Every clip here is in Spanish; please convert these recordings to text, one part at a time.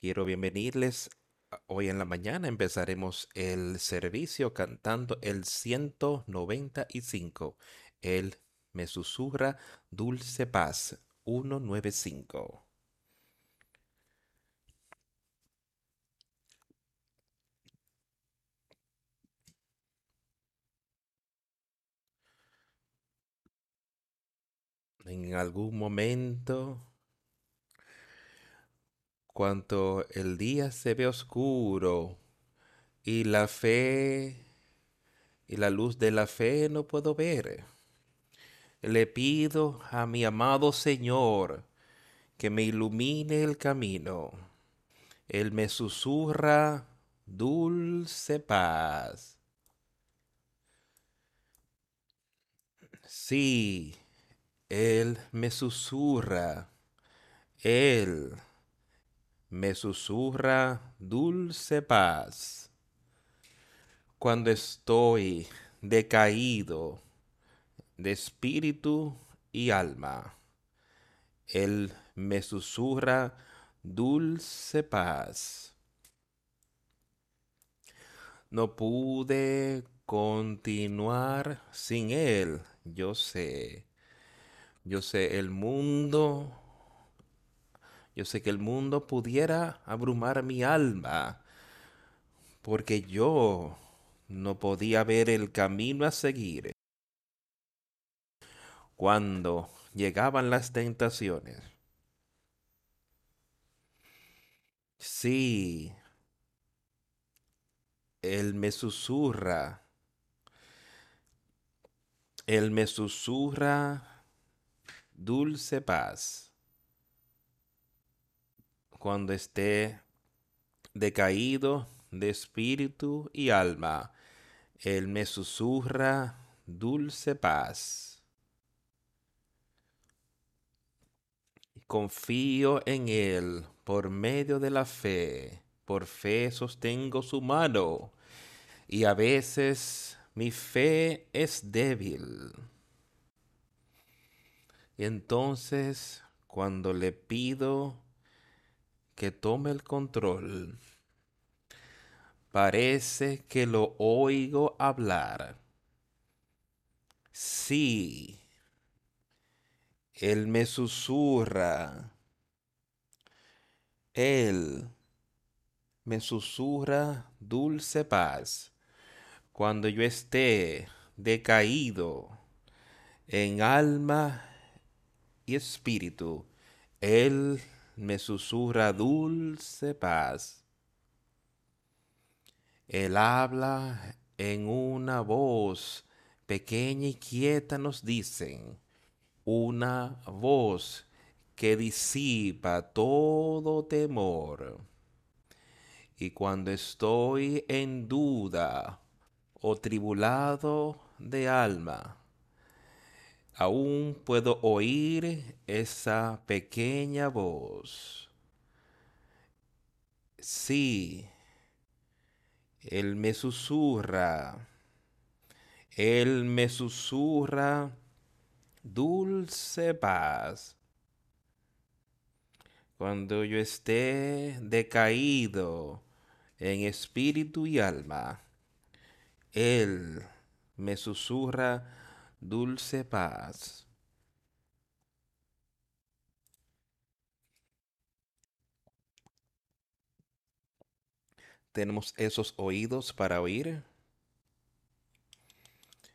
Quiero bienvenirles. Hoy en la mañana empezaremos el servicio cantando el 195. Él me susurra dulce paz 195. En algún momento cuanto el día se ve oscuro y la fe y la luz de la fe no puedo ver. Le pido a mi amado Señor que me ilumine el camino. Él me susurra dulce paz. Sí, Él me susurra. Él me susurra dulce paz. Cuando estoy decaído de espíritu y alma, Él me susurra dulce paz. No pude continuar sin Él, yo sé. Yo sé, el mundo yo sé que el mundo pudiera abrumar mi alma, porque yo no podía ver el camino a seguir. Cuando llegaban las tentaciones. Sí, Él me susurra. Él me susurra dulce paz cuando esté decaído de espíritu y alma. Él me susurra dulce paz. Confío en Él por medio de la fe. Por fe sostengo su mano. Y a veces mi fe es débil. Y entonces, cuando le pido que tome el control. Parece que lo oigo hablar. Sí. Él me susurra. Él me susurra dulce paz. Cuando yo esté decaído en alma y espíritu, Él me susurra dulce paz. Él habla en una voz pequeña y quieta, nos dicen, una voz que disipa todo temor. Y cuando estoy en duda o tribulado de alma, aún puedo oír esa pequeña voz. Sí, Él me susurra, Él me susurra dulce paz. Cuando yo esté decaído en espíritu y alma, Él me susurra dulce paz. Tenemos esos oídos para oír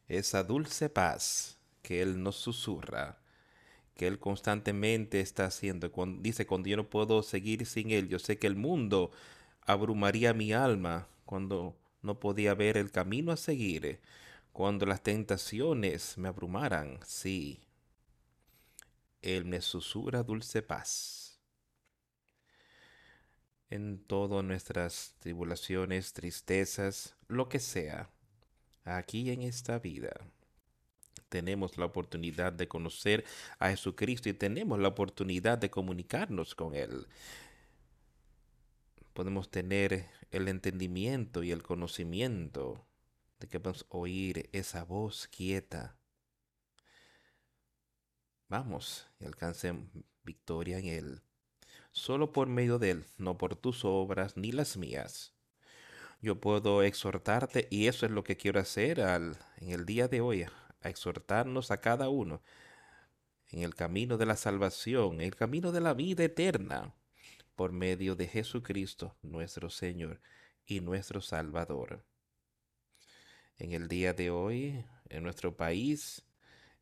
esa dulce paz que Él nos susurra, que Él constantemente está haciendo. dice, cuando yo no puedo seguir sin Él, yo sé que el mundo abrumaría mi alma cuando no podía ver el camino a seguir. Cuando las tentaciones me abrumaran, sí, Él me susurra dulce paz. En todas nuestras tribulaciones, tristezas, lo que sea, aquí en esta vida, tenemos la oportunidad de conocer a Jesucristo y tenemos la oportunidad de comunicarnos con Él. Podemos tener el entendimiento y el conocimiento que podemos oír esa voz quieta. Vamos y alcancen victoria en Él. solo por medio de Él, no por tus obras ni las mías. Yo puedo exhortarte y eso es lo que quiero hacer al, en el día de hoy, a exhortarnos a cada uno en el camino de la salvación, en el camino de la vida eterna, por medio de Jesucristo nuestro Señor y nuestro Salvador. En el día de hoy, en nuestro país,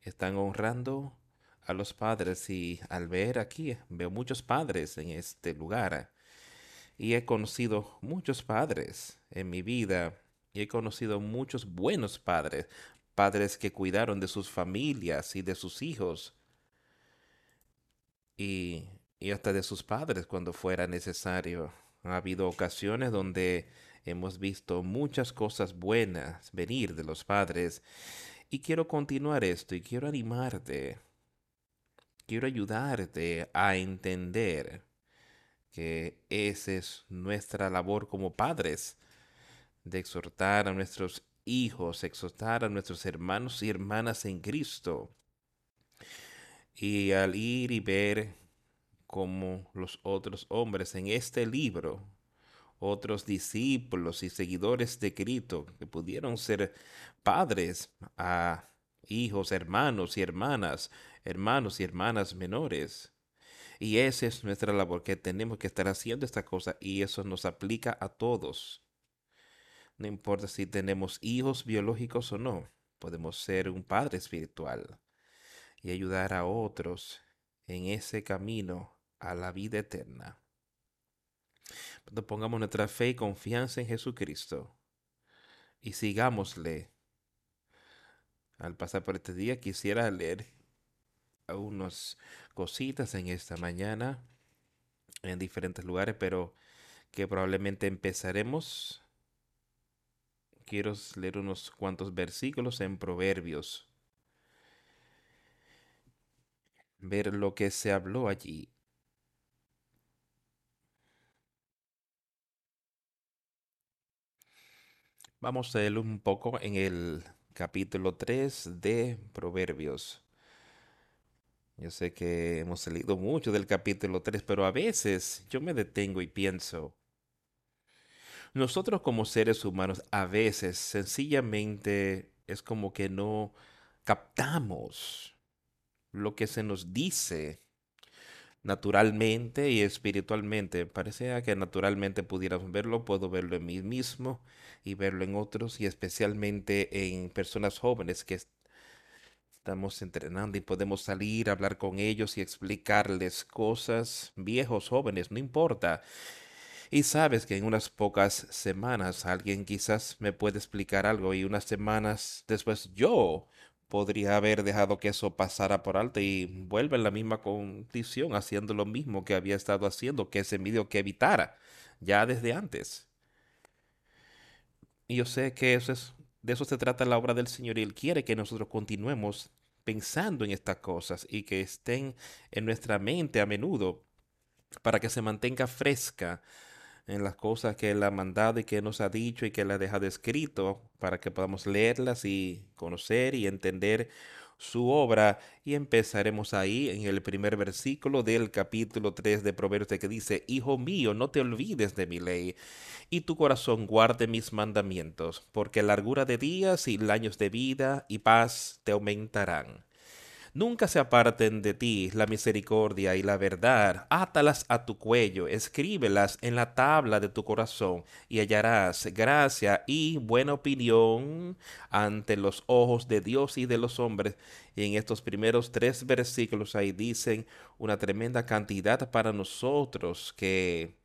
están honrando a los padres y al ver aquí, veo muchos padres en este lugar. Y he conocido muchos padres en mi vida y he conocido muchos buenos padres, padres que cuidaron de sus familias y de sus hijos y, y hasta de sus padres cuando fuera necesario. Ha habido ocasiones donde hemos visto muchas cosas buenas venir de los padres y quiero continuar esto y quiero animarte, quiero ayudarte a entender que esa es nuestra labor como padres, de exhortar a nuestros hijos, exhortar a nuestros hermanos y hermanas en Cristo. Y al ir y ver como los otros hombres en este libro, otros discípulos y seguidores de Cristo que pudieron ser padres a hijos, hermanos y hermanas, hermanos y hermanas menores. Y esa es nuestra labor, que tenemos que estar haciendo esta cosa y eso nos aplica a todos. No importa si tenemos hijos biológicos o no, podemos ser un padre espiritual y ayudar a otros en ese camino a la vida eterna. Pongamos nuestra fe y confianza en Jesucristo y sigámosle. Al pasar por este día quisiera leer unas cositas en esta mañana en diferentes lugares, pero que probablemente empezaremos. Quiero leer unos cuantos versículos en Proverbios. Ver lo que se habló allí. Vamos a leer un poco en el capítulo 3 de Proverbios. Yo sé que hemos leído mucho del capítulo 3, pero a veces yo me detengo y pienso, nosotros como seres humanos a veces sencillamente es como que no captamos lo que se nos dice naturalmente y espiritualmente. Parece que naturalmente pudiéramos verlo, puedo verlo en mí mismo y verlo en otros y especialmente en personas jóvenes que estamos entrenando y podemos salir a hablar con ellos y explicarles cosas, viejos, jóvenes, no importa. Y sabes que en unas pocas semanas alguien quizás me puede explicar algo y unas semanas después yo podría haber dejado que eso pasara por alto y vuelve en la misma condición haciendo lo mismo que había estado haciendo, que ese medio que evitara ya desde antes. Y yo sé que eso es, de eso se trata la obra del Señor y Él quiere que nosotros continuemos pensando en estas cosas y que estén en nuestra mente a menudo para que se mantenga fresca en las cosas que Él ha mandado y que nos ha dicho y que Él ha dejado escrito para que podamos leerlas y conocer y entender su obra. Y empezaremos ahí en el primer versículo del capítulo 3 de Proverbios que dice, Hijo mío, no te olvides de mi ley y tu corazón guarde mis mandamientos, porque largura de días y años de vida y paz te aumentarán. Nunca se aparten de ti la misericordia y la verdad. Átalas a tu cuello, escríbelas en la tabla de tu corazón, y hallarás gracia y buena opinión ante los ojos de Dios y de los hombres. Y en estos primeros tres versículos ahí dicen una tremenda cantidad para nosotros que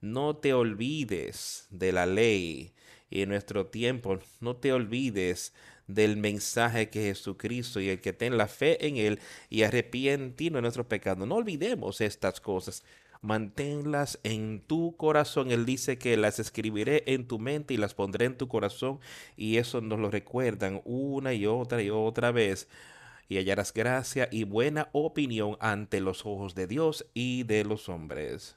no te olvides de la ley y en nuestro tiempo no te olvides del mensaje que Jesucristo y el que ten la fe en Él y arrepientirnos de nuestros pecados. No olvidemos estas cosas. Manténlas en tu corazón. Él dice que las escribiré en tu mente y las pondré en tu corazón. Y eso nos lo recuerdan una y otra y otra vez. Y hallarás gracia y buena opinión ante los ojos de Dios y de los hombres.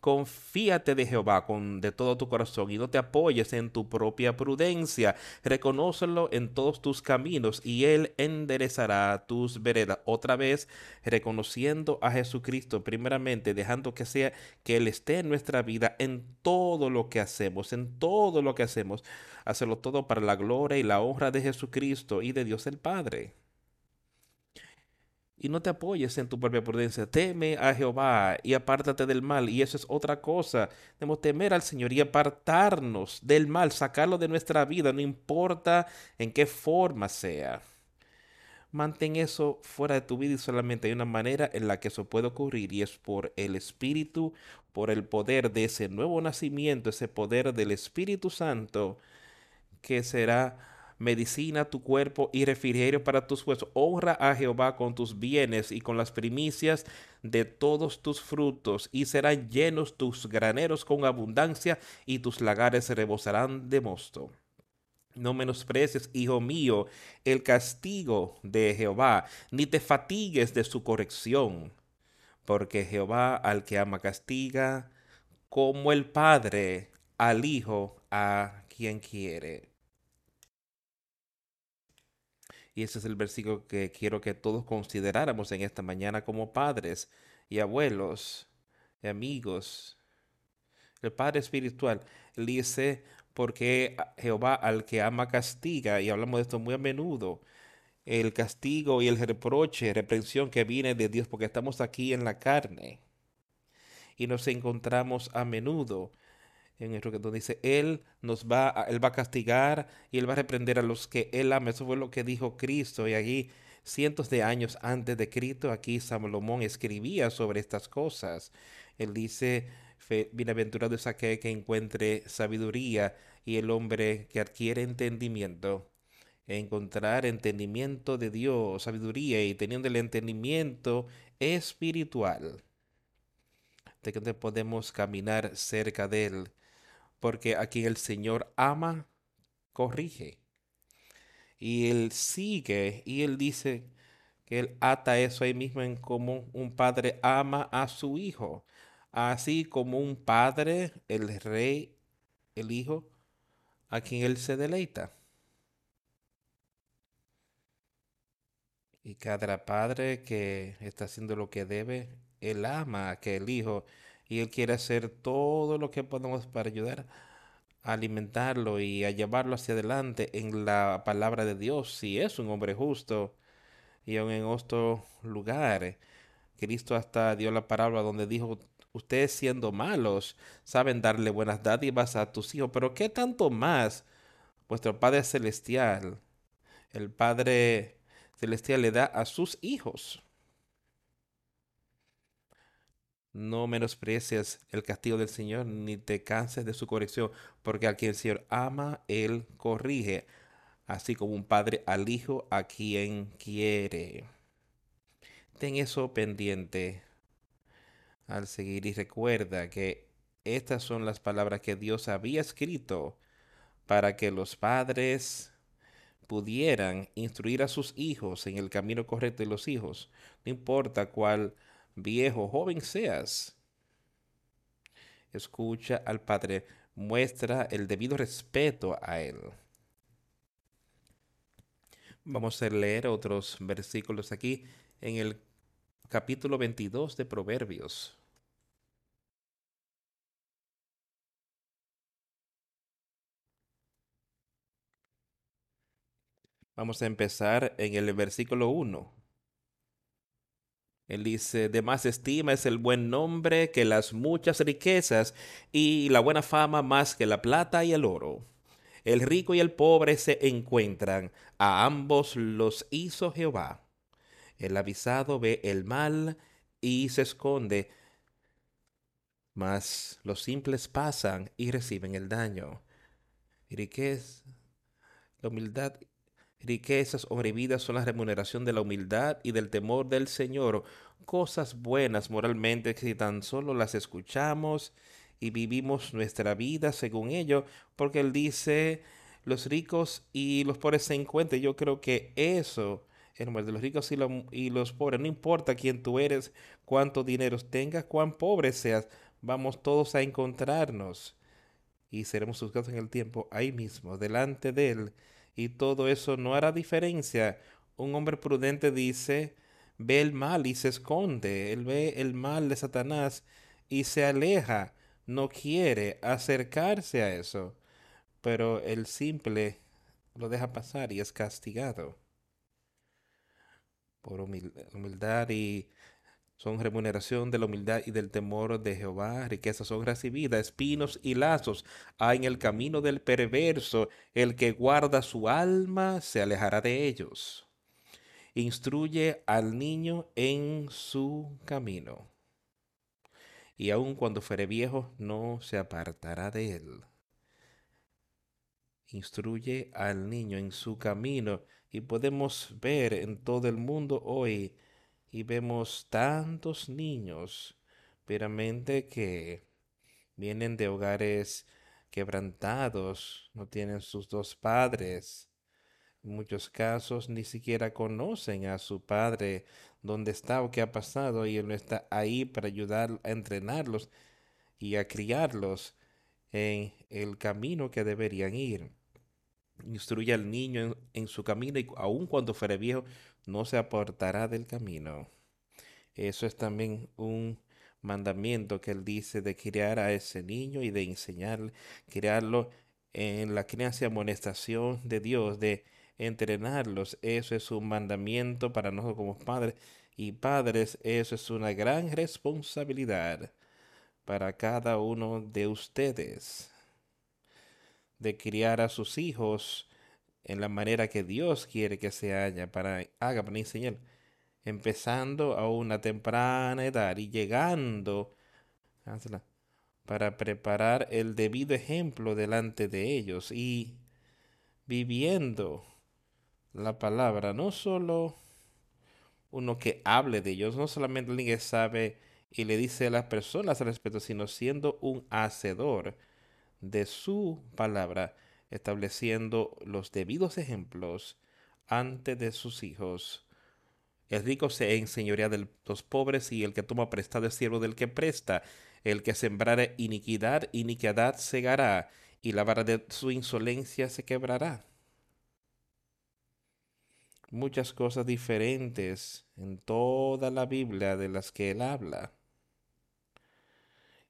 Confíate de Jehová con de todo tu corazón y no te apoyes en tu propia prudencia. Reconócelo en todos tus caminos y él enderezará tus veredas. Otra vez reconociendo a Jesucristo primeramente, dejando que sea que él esté en nuestra vida en todo lo que hacemos, en todo lo que hacemos. Hacerlo todo para la gloria y la honra de Jesucristo y de Dios el Padre y no te apoyes en tu propia prudencia. Teme a Jehová y apártate del mal. Y eso es otra cosa. Debemos temer al Señor y apartarnos del mal, sacarlo de nuestra vida, no importa en qué forma sea. Mantén eso fuera de tu vida y solamente hay una manera en la que eso puede ocurrir y es por el Espíritu, por el poder de ese nuevo nacimiento, ese poder del Espíritu Santo que será medicina tu cuerpo y refrigerio para tus huesos. Honra a Jehová con tus bienes y con las primicias de todos tus frutos, y serán llenos tus graneros con abundancia, y tus lagares rebosarán de mosto. No menosprecies, hijo mío, el castigo de Jehová, ni te fatigues de su corrección, porque Jehová al que ama castiga, como el Padre al Hijo a quien quiere. Y ese es el versículo que quiero que todos consideráramos en esta mañana como padres y abuelos y amigos. El Padre Espiritual dice, porque Jehová al que ama castiga, y hablamos de esto muy a menudo, el castigo y el reproche, reprensión que viene de Dios, porque estamos aquí en la carne y nos encontramos a menudo en el donde dice, Él nos va, a, Él va a castigar y Él va a reprender a los que Él ama. Eso fue lo que dijo Cristo. Y allí, cientos de años antes de Cristo, aquí Salomón escribía sobre estas cosas. Él dice, bienaventurado es aquel que encuentre sabiduría y el hombre que adquiere entendimiento. Encontrar entendimiento de Dios, sabiduría y teniendo el entendimiento espiritual de que podemos caminar cerca de Él porque a quien el Señor ama, corrige. Y Él sigue y Él dice que Él ata eso ahí mismo en como un padre ama a su hijo. Así como un padre, el rey, el hijo, a quien Él se deleita. Y cada padre que está haciendo lo que debe, Él ama a aquel hijo y Él quiere hacer todo lo que podemos para ayudar a alimentarlo y a llevarlo hacia adelante en la palabra de Dios. Si es un hombre justo y aún en otro lugar, Cristo hasta dio la palabra donde dijo, ustedes siendo malos saben darle buenas dádivas a tus hijos, pero ¿qué tanto más vuestro Padre Celestial, el Padre Celestial le da a sus hijos? No menosprecies el castigo del Señor, ni te canses de su corrección, porque al quien el Señor ama, Él corrige, así como un padre al hijo a quien quiere. Ten eso pendiente al seguir y recuerda que estas son las palabras que Dios había escrito para que los padres pudieran instruir a sus hijos en el camino correcto de los hijos, no importa cuál viejo, joven seas. Escucha al Padre, muestra el debido respeto a Él. Vamos a leer otros versículos aquí en el capítulo 22 de Proverbios. Vamos a empezar en el versículo 1. Él dice, de más estima es el buen nombre que las muchas riquezas y la buena fama más que la plata y el oro. El rico y el pobre se encuentran, a ambos los hizo Jehová. El avisado ve el mal y se esconde, mas los simples pasan y reciben el daño. Riqueza, la humildad riquezas o son la remuneración de la humildad y del temor del Señor, cosas buenas moralmente que si tan solo las escuchamos y vivimos nuestra vida según ello, porque Él dice, los ricos y los pobres se encuentran. Yo creo que eso, el de los ricos y, y los pobres, no importa quién tú eres, cuánto dinero tengas, cuán pobre seas, vamos todos a encontrarnos y seremos juzgados en el tiempo ahí mismo, delante de Él. Y todo eso no hará diferencia. Un hombre prudente dice, ve el mal y se esconde. Él ve el mal de Satanás y se aleja. No quiere acercarse a eso. Pero el simple lo deja pasar y es castigado por humildad y son remuneración de la humildad y del temor de Jehová, riquezas son recibidas, espinos y lazos hay en el camino del perverso, el que guarda su alma se alejará de ellos. Instruye al niño en su camino, y aun cuando fuere viejo no se apartará de él. Instruye al niño en su camino, y podemos ver en todo el mundo hoy y vemos tantos niños veramente que vienen de hogares quebrantados, no tienen sus dos padres. En muchos casos ni siquiera conocen a su padre, dónde está o qué ha pasado, y él no está ahí para ayudar a entrenarlos y a criarlos en el camino que deberían ir. Instruye al niño en, en su camino y aun cuando fuere viejo, no se apartará del camino. Eso es también un mandamiento que él dice de criar a ese niño y de enseñarle, criarlo en la crianza y amonestación de Dios, de entrenarlos. Eso es un mandamiento para nosotros como padres y padres. Eso es una gran responsabilidad para cada uno de ustedes de criar a sus hijos en la manera que Dios quiere que se haya para, haga para enseñar, empezando a una temprana edad y llegando para preparar el debido ejemplo delante de ellos y viviendo la palabra, no solo uno que hable de ellos, no solamente alguien que sabe y le dice a las personas al respecto, sino siendo un hacedor de su palabra estableciendo los debidos ejemplos ante de sus hijos. El rico se enseñorea de los pobres y el que toma prestado es siervo del que presta. El que sembrare iniquidad, iniquidad segará, y la vara de su insolencia se quebrará. Muchas cosas diferentes en toda la Biblia de las que él habla.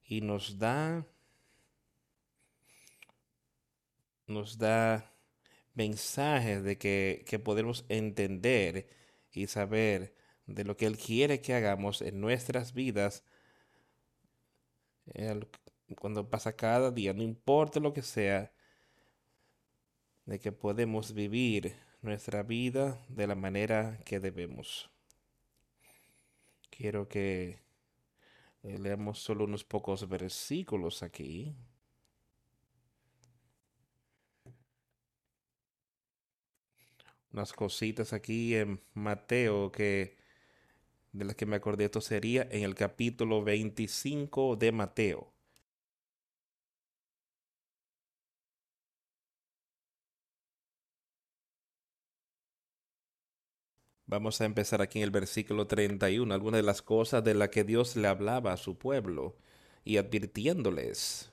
Y nos da nos da mensajes de que, que podemos entender y saber de lo que Él quiere que hagamos en nuestras vidas cuando pasa cada día, no importa lo que sea, de que podemos vivir nuestra vida de la manera que debemos. Quiero que leamos solo unos pocos versículos aquí. Unas cositas aquí en Mateo que de las que me acordé esto sería en el capítulo 25 de Mateo. Vamos a empezar aquí en el versículo 31, algunas de las cosas de las que Dios le hablaba a su pueblo y advirtiéndoles.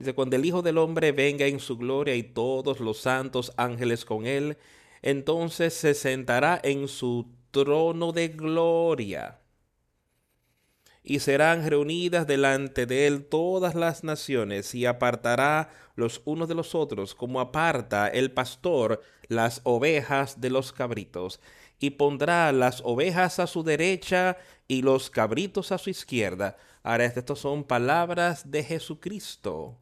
Dice, cuando el Hijo del Hombre venga en su gloria y todos los santos ángeles con él, entonces se sentará en su trono de gloria. Y serán reunidas delante de él todas las naciones y apartará los unos de los otros, como aparta el pastor las ovejas de los cabritos, y pondrá las ovejas a su derecha y los cabritos a su izquierda. Ahora, estas son palabras de Jesucristo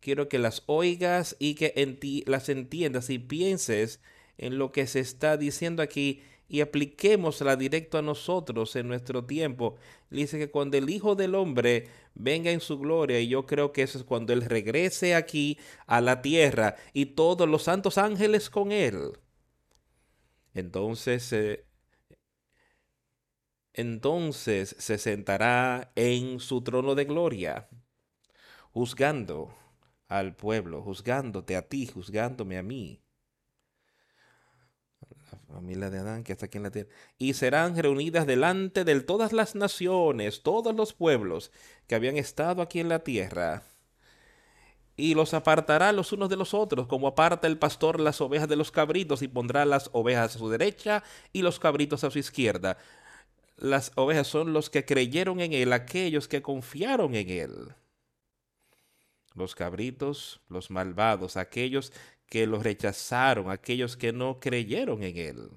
quiero que las oigas y que en ti las entiendas y pienses en lo que se está diciendo aquí y apliquémosla directo a nosotros en nuestro tiempo. Dice que cuando el Hijo del Hombre venga en su gloria, y yo creo que eso es cuando Él regrese aquí a la tierra y todos los santos ángeles con Él. Entonces, entonces se sentará en su trono de gloria, juzgando al pueblo, juzgándote a ti, juzgándome a mí. familia de Adán que está aquí en la tierra, y serán reunidas delante de todas las naciones, todos los pueblos que habían estado aquí en la tierra, y los apartará los unos de los otros, como aparta el pastor las ovejas de los cabritos, y pondrá las ovejas a su derecha y los cabritos a su izquierda. Las ovejas son los que creyeron en él, aquellos que confiaron en él. Los cabritos, los malvados, aquellos que los rechazaron, aquellos que no creyeron en él.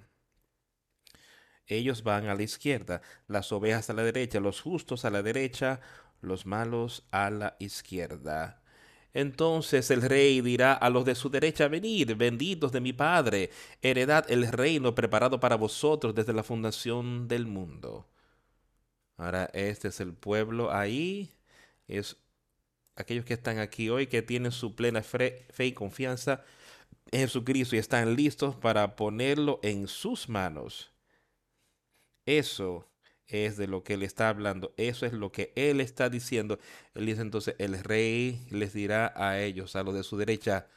Ellos van a la izquierda, las ovejas a la derecha, los justos a la derecha, los malos a la izquierda. Entonces el rey dirá a los de su derecha, venid, benditos de mi Padre, heredad el reino preparado para vosotros desde la fundación del mundo. Ahora, este es el pueblo ahí, es aquellos que están aquí hoy, que tienen su plena fe, y confianza en Jesucristo y están listos para ponerlo en sus manos. Eso es de lo que él está hablando, eso es lo que él está diciendo. Él dice entonces, el rey les dirá a ellos, a los de su derecha,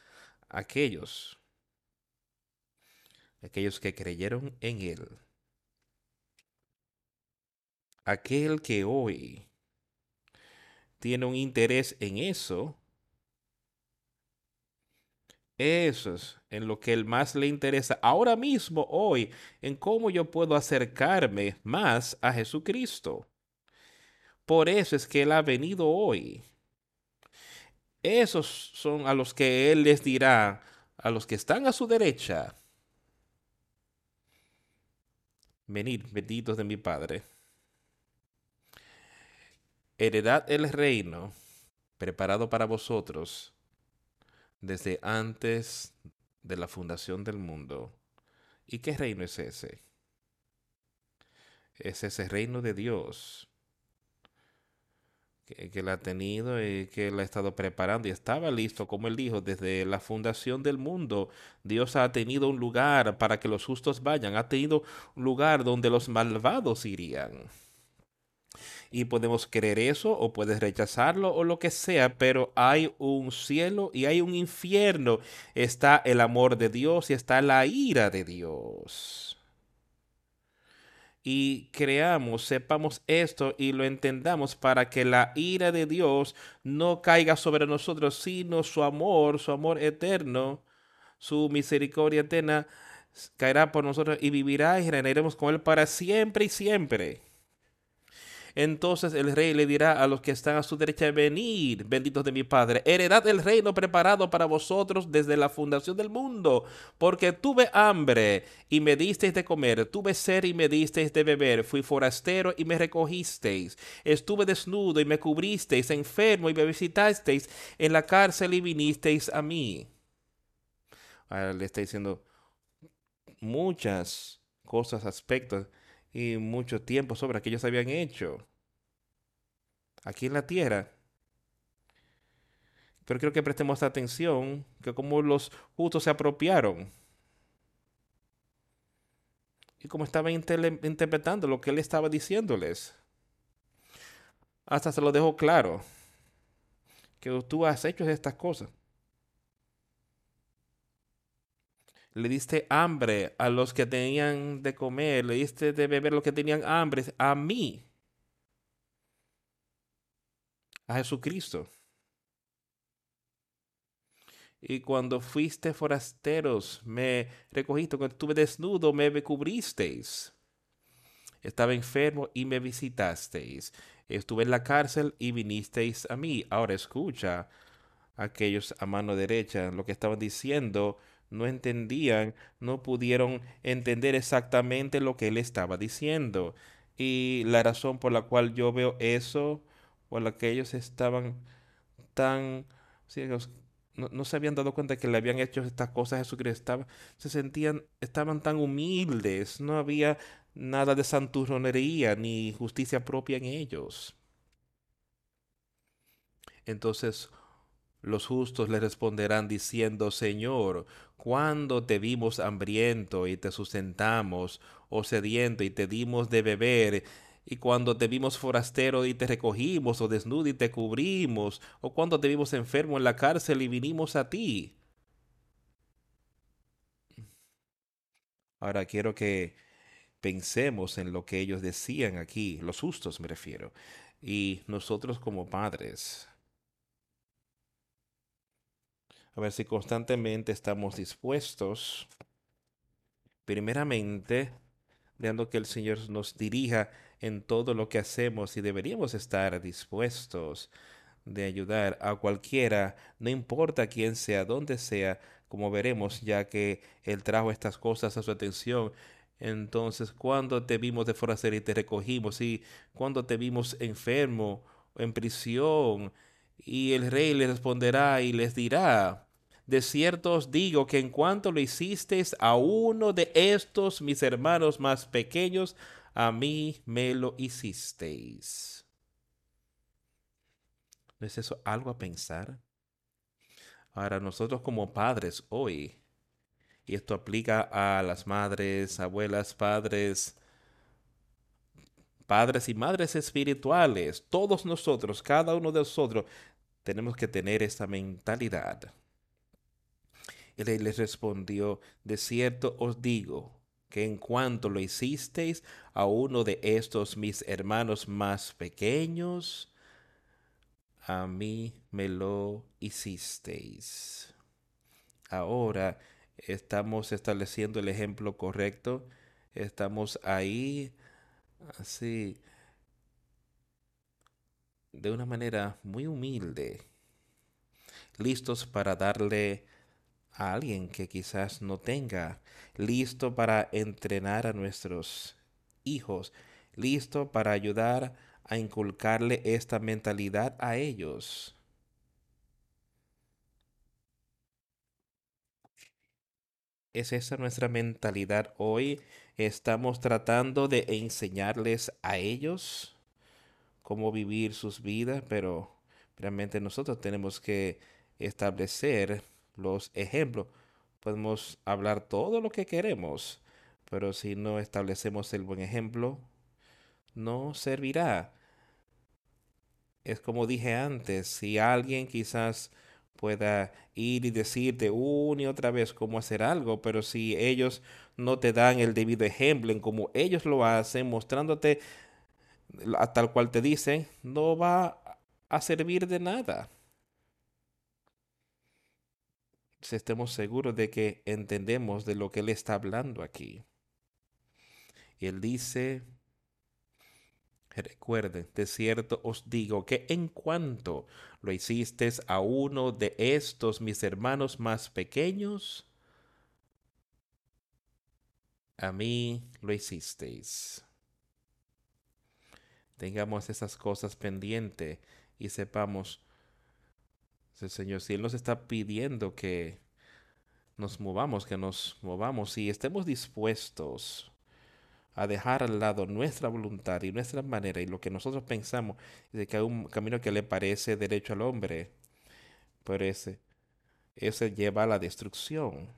aquellos, aquellos que creyeron en él. Aquel que hoy tiene un interés en eso, eso es en lo que él más le interesa ahora mismo, hoy, en cómo yo puedo acercarme más a Jesucristo. Por eso es que Él ha venido hoy. Esos son a los que Él les dirá, a los que están a su derecha, venid, benditos de mi Padre. Heredad el reino preparado para vosotros desde antes de la fundación del mundo. ¿Y qué reino es ese? Es ese reino de Dios que, que ha tenido y que él ha estado preparando y estaba listo, como él dijo, desde la fundación del mundo. Dios ha tenido un lugar para que los justos vayan, ha tenido un lugar donde los malvados irían y podemos creer eso o puedes rechazarlo o lo que sea, pero hay un cielo y hay un infierno. Está el amor de Dios y está la ira de Dios. Y creamos, sepamos esto y lo entendamos para que la ira de Dios no caiga sobre nosotros, sino su amor, su amor eterno, su misericordia eterna caerá por nosotros y vivirá y reinaremos con Él para siempre y siempre. Entonces el rey le dirá a los que están a su derecha, venid, benditos de mi Padre, heredad el reino preparado para vosotros desde la fundación del mundo, porque tuve hambre y me disteis de comer, tuve sed y me disteis de beber, fui forastero y me recogisteis, estuve desnudo y me cubristeis, enfermo y me visitasteis, en la cárcel y vinisteis a mí. Ahora le está diciendo muchas cosas, aspectos y mucho tiempo sobre aquellos que habían hecho aquí en la tierra. Pero creo que prestemos atención que como los justos se apropiaron y como estaban interpretando lo que él estaba diciéndoles. Hasta se lo dejó claro que tú has hecho estas cosas. Le diste hambre a los que tenían de comer, le diste de beber a los que tenían hambre, a mí, a Jesucristo. Y cuando fuiste forasteros, me recogiste. Cuando estuve desnudo, me cubristeis. Estaba enfermo y me visitasteis. Estuve en la cárcel y vinisteis a mí. Ahora escucha aquellos a mano derecha lo que estaban diciendo no entendían, no pudieron entender exactamente lo que él estaba diciendo. Y la razón por la cual yo veo eso, por la que ellos estaban tan ciegos, no, se habían dado cuenta que le habían hecho estas cosas a Jesucristo, se sentían, estaban tan humildes, no había nada de santurronería ni justicia propia en ellos. Entonces, los justos le responderán diciendo, Señor, ¿cuándo te vimos hambriento y te sustentamos, o sediento y te dimos de beber? Y cuando te vimos forastero y te recogimos, o desnudo y te cubrimos, o cuando te vimos enfermo en la cárcel y vinimos a ti. Ahora quiero que pensemos en lo que ellos decían aquí, los justos me refiero, y nosotros como padres. A ver si constantemente estamos dispuestos, primeramente, dejando que el Señor nos dirija en todo lo que hacemos y deberíamos estar dispuestos de ayudar a cualquiera, no importa quién sea, dónde sea, como veremos, ya que Él trajo estas cosas a su atención. Entonces, cuando te vimos de forastero y te recogimos, y cuando te vimos enfermo, en prisión, y el rey les responderá y les dirá, de cierto os digo que en cuanto lo hicisteis a uno de estos mis hermanos más pequeños, a mí me lo hicisteis. ¿No es eso algo a pensar? Ahora nosotros como padres hoy, y esto aplica a las madres, abuelas, padres, padres y madres espirituales, todos nosotros, cada uno de nosotros, tenemos que tener esta mentalidad. Y él les respondió, de cierto os digo, que en cuanto lo hicisteis a uno de estos mis hermanos más pequeños, a mí me lo hicisteis. Ahora estamos estableciendo el ejemplo correcto, estamos ahí así de una manera muy humilde, listos para darle a alguien que quizás no tenga, listo para entrenar a nuestros hijos, listo para ayudar a inculcarle esta mentalidad a ellos. ¿Es esa nuestra mentalidad hoy? ¿Estamos tratando de enseñarles a ellos cómo vivir sus vidas? Pero realmente nosotros tenemos que establecer los ejemplos. Podemos hablar todo lo que queremos, pero si no establecemos el buen ejemplo, no servirá. Es como dije antes, si alguien quizás pueda ir y decirte una y otra vez cómo hacer algo, pero si ellos no te dan el debido ejemplo en cómo ellos lo hacen, mostrándote a tal cual te dicen, no va a servir de nada. Si estemos seguros de que entendemos de lo que Él está hablando aquí. Él dice, Recuerden, de cierto os digo que en cuanto lo hicisteis a uno de estos mis hermanos más pequeños, a mí lo hicisteis. Tengamos esas cosas pendientes y sepamos, el Señor, si Él nos está pidiendo que nos movamos, que nos movamos y estemos dispuestos a dejar al lado nuestra voluntad y nuestra manera y lo que nosotros pensamos de que hay un camino que le parece derecho al hombre, pero ese, ese lleva a la destrucción.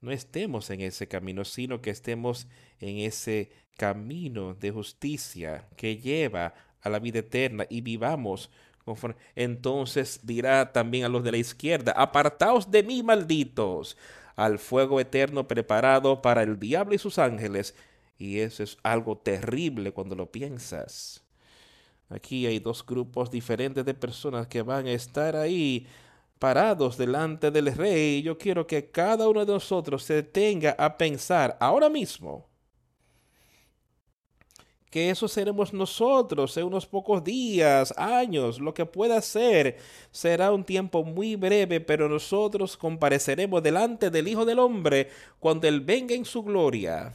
No estemos en ese camino, sino que estemos en ese camino de justicia que lleva a la vida eterna y vivamos conforme. Entonces dirá también a los de la izquierda, apartaos de mí, malditos, al fuego eterno preparado para el diablo y sus ángeles y eso es algo terrible cuando lo piensas. Aquí hay dos grupos diferentes de personas que van a estar ahí parados delante del rey. Yo quiero que cada uno de nosotros se detenga a pensar ahora mismo que eso seremos nosotros en unos pocos días, años, lo que pueda ser. Será un tiempo muy breve, pero nosotros compareceremos delante del Hijo del Hombre cuando Él venga en su gloria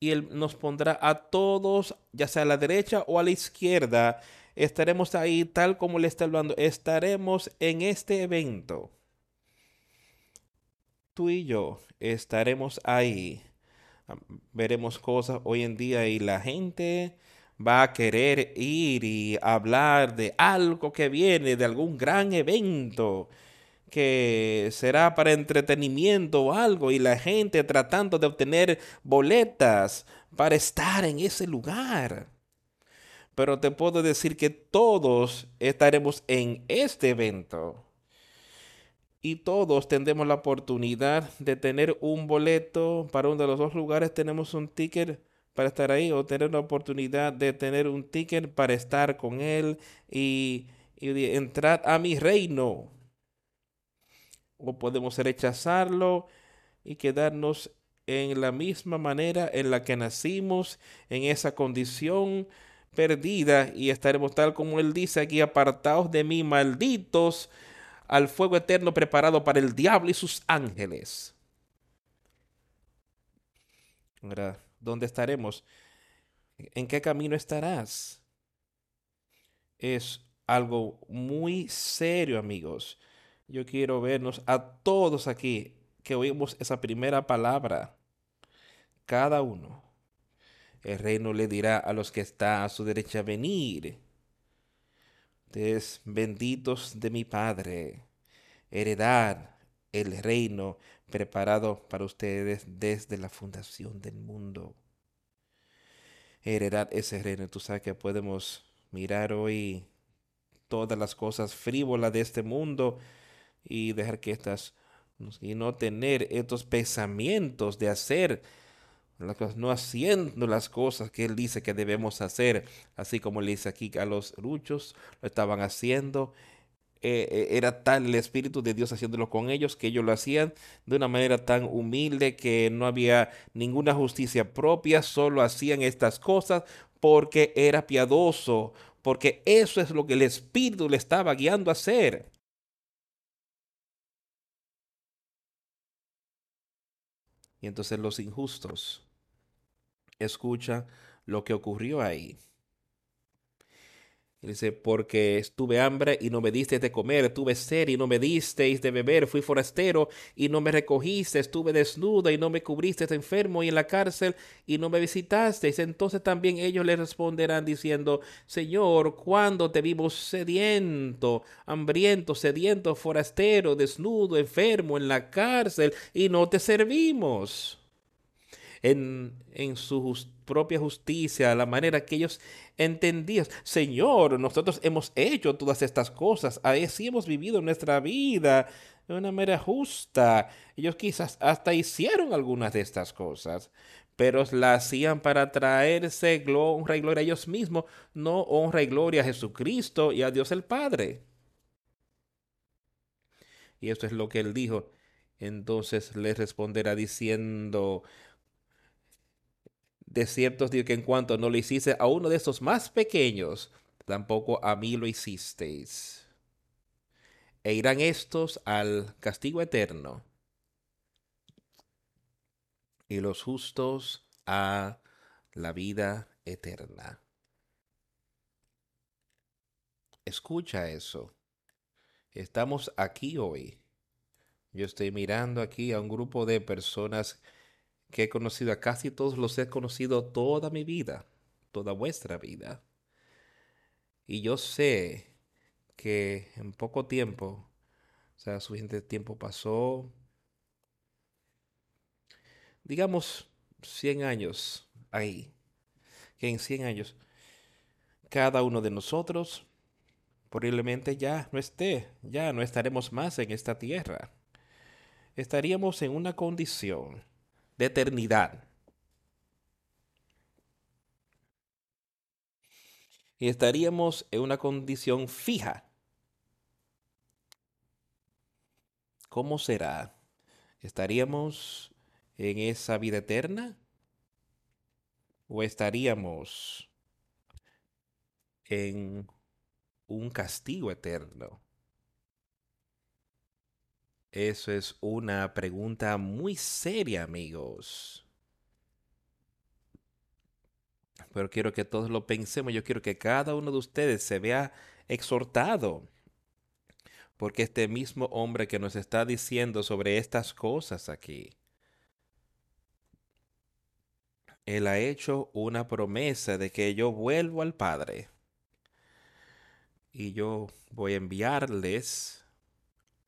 y Él nos pondrá a todos, ya sea a la derecha o a la izquierda. Estaremos ahí tal como le está hablando. Estaremos en este evento. Tú y yo estaremos ahí. Veremos cosas hoy en día y la gente va a querer ir y hablar de algo que viene, de algún gran evento que será para entretenimiento o algo y la gente tratando de obtener boletas para estar en ese lugar. Pero te puedo decir que todos estaremos en este evento. y todos tendremos la oportunidad de tener un boleto para uno de los dos lugares. Tenemos un ticket para estar ahí o tener la oportunidad de tener un ticket para estar con Él y, y entrar a mi reino. O podemos rechazarlo y quedarnos en la misma manera en la que nacimos, en esa condición perdida, y estaremos tal como Él dice aquí, apartados de mí, malditos, al fuego eterno preparado para el diablo y sus ángeles. ¿Dónde estaremos? ¿En qué camino estarás? Es algo muy serio, amigos. Yo quiero vernos a todos aquí que oímos esa primera palabra. Cada uno. El reino le dirá a los que está a su derecha venir. Ustedes benditos de mi Padre, heredad el reino preparado para ustedes desde la fundación del mundo. Heredad ese reino. Tú sabes que podemos mirar hoy todas las cosas frívolas de este mundo y dejar que estas y no tener estos pensamientos de hacer no haciendo las cosas que él dice que debemos hacer, así como le dice aquí a los luchos, lo estaban haciendo. Eh, eh, era tal el Espíritu de Dios haciéndolo con ellos que ellos lo hacían de una manera tan humilde que no había ninguna justicia propia, solo hacían estas cosas porque era piadoso, porque eso es lo que el Espíritu le estaba guiando a hacer. Y entonces los injustos escucha lo que ocurrió ahí. Dice, porque estuve hambre y no me diste de comer, tuve sed y no me disteis de beber, fui forastero y no me recogiste, estuve desnuda y no me cubriste enfermo y en la cárcel y no me visitasteis. Entonces también ellos le responderán diciendo, Señor, ¿cuándo te vimos sediento, hambriento, sediento, forastero, desnudo, enfermo en la cárcel y no te servimos? en, su propia justicia, la manera que ellos entendían. Señor, nosotros hemos hecho todas estas cosas, así hemos vivido nuestra vida de una manera justa. Ellos quizás hasta hicieron algunas de estas cosas, pero la hacían para traerse honra y gloria a ellos mismos, no honra y gloria a Jesucristo y a Dios el Padre. Y esto es lo que él dijo. Entonces le responderá diciendo, de cierto digo que en cuanto no lo hiciste a uno de esos más pequeños, tampoco a mí lo hicisteis. E irán estos al castigo eterno y los justos a la vida eterna. Escucha eso. Estamos aquí hoy. Yo estoy mirando aquí a un grupo de personas que he conocido a casi todos los he conocido toda mi vida, toda vuestra vida. Y yo sé que en poco tiempo, o sea, suficiente tiempo pasó, digamos 100 años ahí, que en 100 años cada uno de nosotros probablemente ya no esté, ya no estaremos más en esta tierra. Estaríamos en una condición de eternidad. Y estaríamos en una condición fija. ¿Cómo será? ¿Estaríamos en esa vida eterna? ¿O estaríamos en un castigo eterno? Eso es una pregunta muy seria, amigos. Pero quiero que todos lo pensemos. Yo quiero que cada uno de ustedes se vea exhortado. Porque este mismo hombre que nos está diciendo sobre estas cosas aquí, él ha hecho una promesa de que yo vuelvo al Padre. Y yo voy a enviarles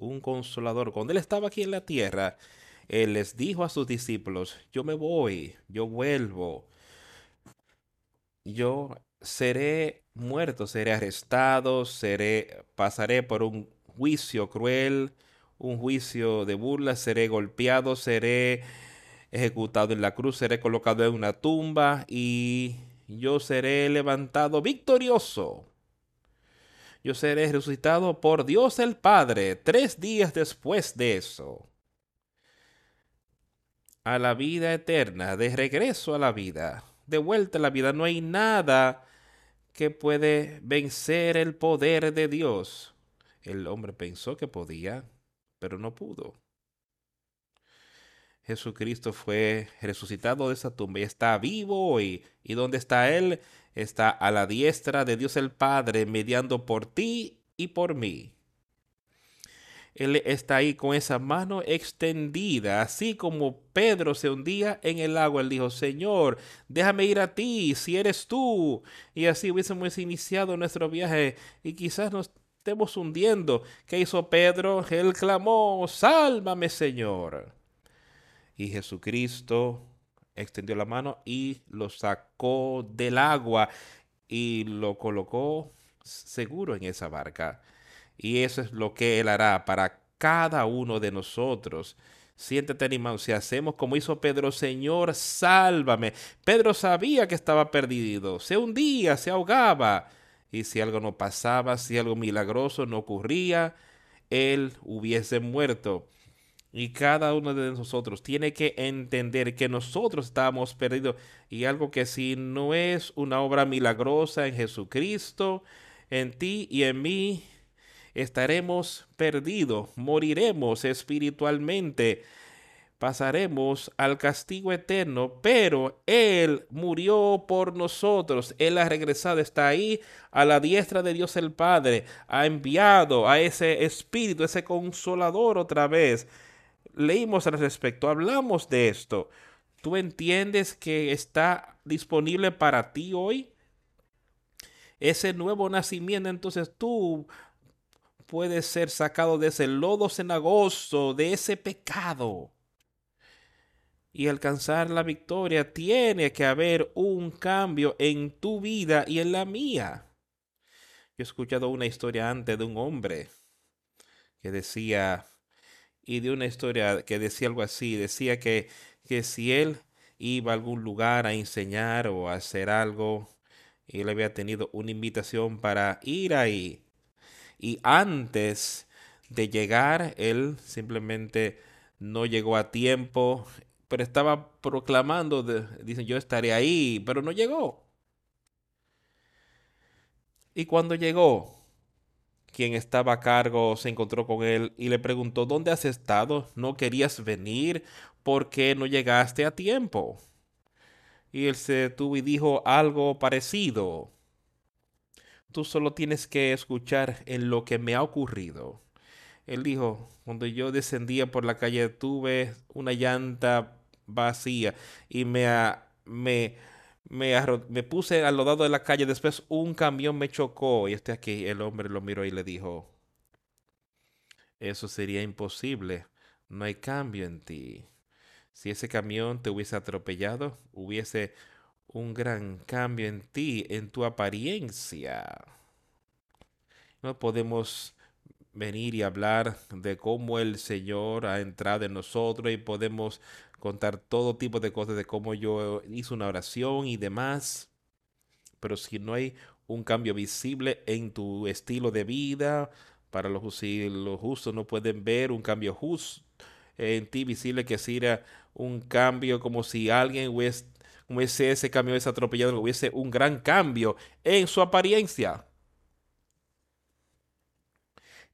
un consolador. Cuando él estaba aquí en la tierra, él les dijo a sus discípulos, yo me voy, yo vuelvo, yo seré muerto, seré arrestado, seré, pasaré por un juicio cruel, un juicio de burla, seré golpeado, seré ejecutado en la cruz, seré colocado en una tumba y yo seré levantado victorioso. Yo seré resucitado por Dios el Padre tres días después de eso. A la vida eterna, de regreso a la vida, de vuelta a la vida. No hay nada que puede vencer el poder de Dios. El hombre pensó que podía, pero no pudo. Jesucristo fue resucitado de esa tumba y está vivo hoy. ¿Y dónde está Él? Está a la diestra de Dios el Padre, mediando por ti y por mí. Él está ahí con esa mano extendida, así como Pedro se hundía en el agua. Él dijo, Señor, déjame ir a ti, si eres tú. Y así hubiésemos iniciado nuestro viaje y quizás nos estemos hundiendo. ¿Qué hizo Pedro? Él clamó, sálvame, Señor. Y Jesucristo extendió la mano y lo sacó del agua y lo colocó seguro en esa barca. Y eso es lo que Él hará para cada uno de nosotros. Siéntete animado. Si hacemos como hizo Pedro, Señor, sálvame. Pedro sabía que estaba perdido. Se hundía, se ahogaba. Y si algo no pasaba, si algo milagroso no ocurría, él hubiese muerto. Y cada uno de nosotros tiene que entender que nosotros estamos perdidos. Y algo que si no es una obra milagrosa en Jesucristo, en ti y en mí, estaremos perdidos, moriremos espiritualmente, pasaremos al castigo eterno, pero Él murió por nosotros, Él ha regresado, está ahí a la diestra de Dios el Padre, ha enviado a ese Espíritu, ese consolador otra vez. Leímos al respecto, hablamos de esto. ¿Tú entiendes que está disponible para ti hoy? Ese nuevo nacimiento, entonces tú puede ser sacado de ese lodo cenagoso, de ese pecado. Y alcanzar la victoria tiene que haber un cambio en tu vida y en la mía. Yo he escuchado una historia antes de un hombre que decía, y de una historia que decía algo así, decía que, que si él iba a algún lugar a enseñar o a hacer algo, él había tenido una invitación para ir ahí, y antes de llegar, él simplemente no llegó a tiempo, pero estaba proclamando, dicen, yo estaré ahí, pero no llegó. Y cuando llegó, quien estaba a cargo se encontró con él y le preguntó, ¿dónde has estado? ¿No querías venir? ¿Por qué no llegaste a tiempo? Y él se detuvo y dijo algo parecido. Tú solo tienes que escuchar en lo que me ha ocurrido. Él dijo, cuando yo descendía por la calle tuve una llanta vacía y me, me, me, me puse al lado de la calle. Después un camión me chocó y este aquí, el hombre lo miró y le dijo, eso sería imposible. No hay cambio en ti. Si ese camión te hubiese atropellado, hubiese un gran cambio en ti, en tu apariencia. No podemos venir y hablar de cómo el Señor ha entrado en nosotros y podemos contar todo tipo de cosas de cómo yo hice una oración y demás. Pero si no hay un cambio visible en tu estilo de vida, para los, si justos no pueden ver un cambio justo en ti visible que sea un cambio como si alguien hubiese hubiese ese cambio ese atropellado, hubiese un gran cambio en su apariencia.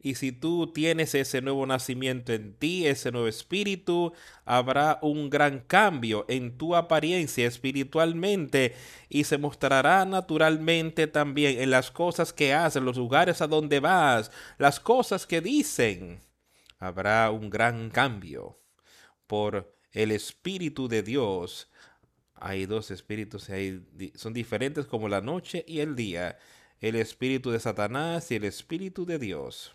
Y si tú tienes ese nuevo nacimiento en ti, ese nuevo espíritu, habrá un gran cambio en tu apariencia espiritualmente y se mostrará naturalmente también en las cosas que haces, los lugares a donde vas, las cosas que dicen. Habrá un gran cambio por el Espíritu de Dios hay dos espíritus, son diferentes como la noche y el día, el espíritu de Satanás y el espíritu de Dios.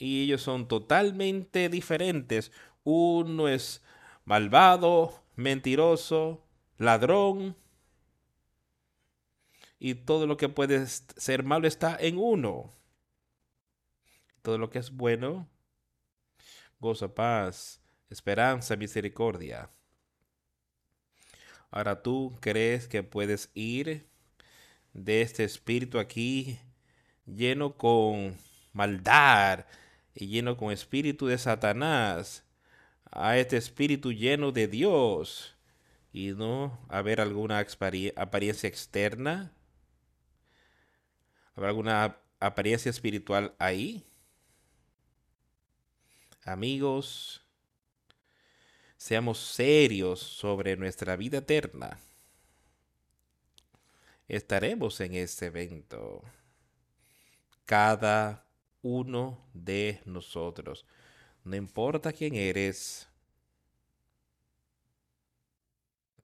Y ellos son totalmente diferentes. Uno es malvado, mentiroso, ladrón. Y todo lo que puede ser malo está en uno. todo lo que es bueno, gozo, paz, esperanza, misericordia. Ahora tú crees que puedes ir de este espíritu aquí lleno con maldad y lleno con espíritu de Satanás a este espíritu lleno de Dios y no haber alguna apariencia externa, haber alguna apariencia espiritual ahí. Amigos, seamos serios sobre nuestra vida eterna. Estaremos en este evento. Cada uno de nosotros. No importa quién eres,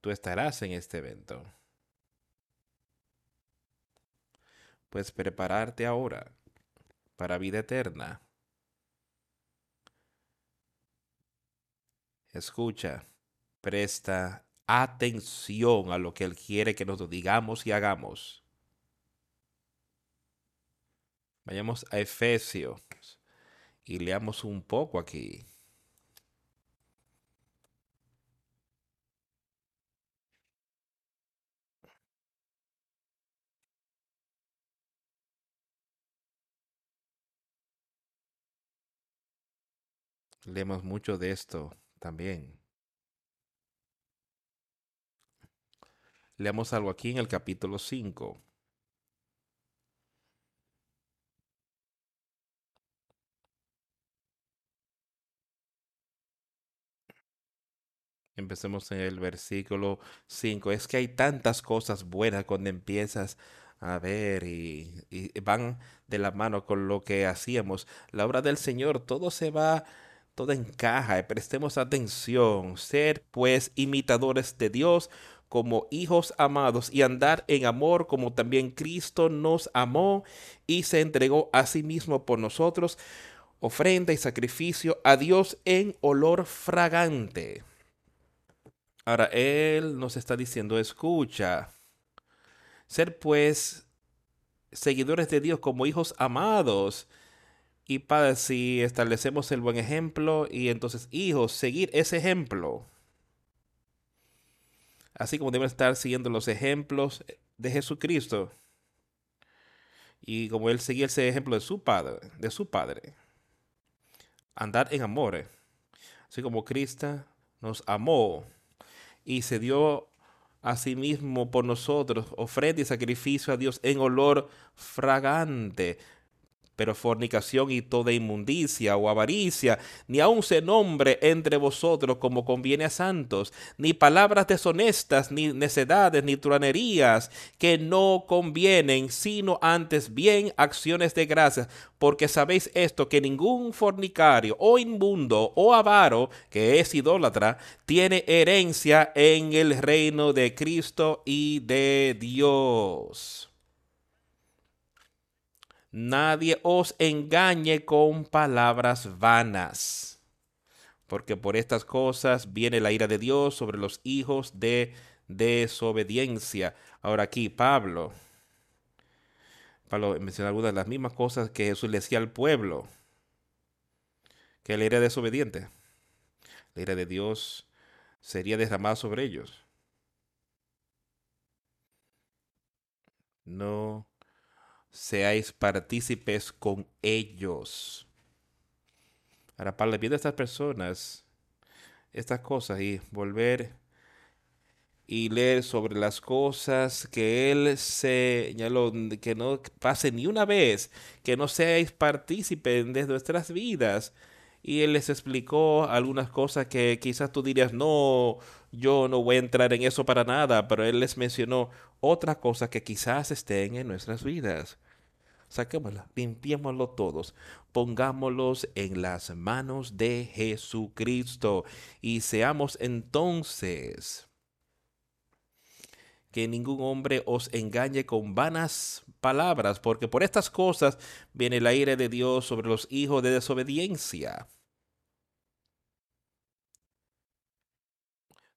tú estarás en este evento. Puedes prepararte ahora para vida eterna. Escucha, presta atención a lo que Él quiere que nos digamos y hagamos. Vayamos a Efesios y leamos un poco aquí. Leemos mucho de esto también. Leamos algo aquí en el capítulo 5. Empecemos en el versículo 5. Es que hay tantas cosas buenas cuando empiezas a ver y, y, van de la mano con lo que hacíamos. La obra del Señor, todo se va, todo encaja. Prestemos atención. Ser pues imitadores de Dios como hijos amados y andar en amor como también Cristo nos amó y se entregó a sí mismo por nosotros, ofrenda y sacrificio a Dios en olor fragante. Ahora, Él nos está diciendo, escucha, ser pues seguidores de Dios como hijos amados. Y para si establecemos el buen ejemplo y entonces hijos, seguir ese ejemplo. Así como deben estar siguiendo los ejemplos de Jesucristo. Y como él seguía ese ejemplo de su padre, de su padre. Andar en amor. Así como Cristo nos amó y se dio a sí mismo por nosotros, ofrenda y sacrificio a Dios en olor fragante pero fornicación y toda inmundicia o avaricia, ni aun se nombre entre vosotros como conviene a santos, ni palabras deshonestas, ni necedades, ni truanerías, que no convienen, sino antes bien acciones de gracias, porque sabéis esto, que ningún fornicario o inmundo o avaro, que es idólatra, tiene herencia en el reino de Cristo y de Dios. Nadie os engañe con palabras vanas, porque por estas cosas viene la ira de Dios sobre los hijos de desobediencia. Ahora aquí Pablo, Pablo menciona algunas de las mismas cosas que Jesús le decía al pueblo, que la ira desobediente, la ira de Dios sería derramada sobre ellos. No seáis partícipes con ellos. Ahora, para le pide a estas personas estas cosas y volver y leer sobre las cosas que él señaló, que no pase ni una vez, que no seáis partícipes de nuestras vidas. Y él les explicó algunas cosas que quizás tú dirías, no, yo no voy a entrar en eso para nada, pero él les mencionó otras cosas que quizás estén en nuestras vidas. Saquémosla, limpiémoslo todos, pongámoslos en las manos de Jesucristo y seamos entonces que ningún hombre os engañe con vanas palabras, porque por estas cosas viene el aire de Dios sobre los hijos de desobediencia.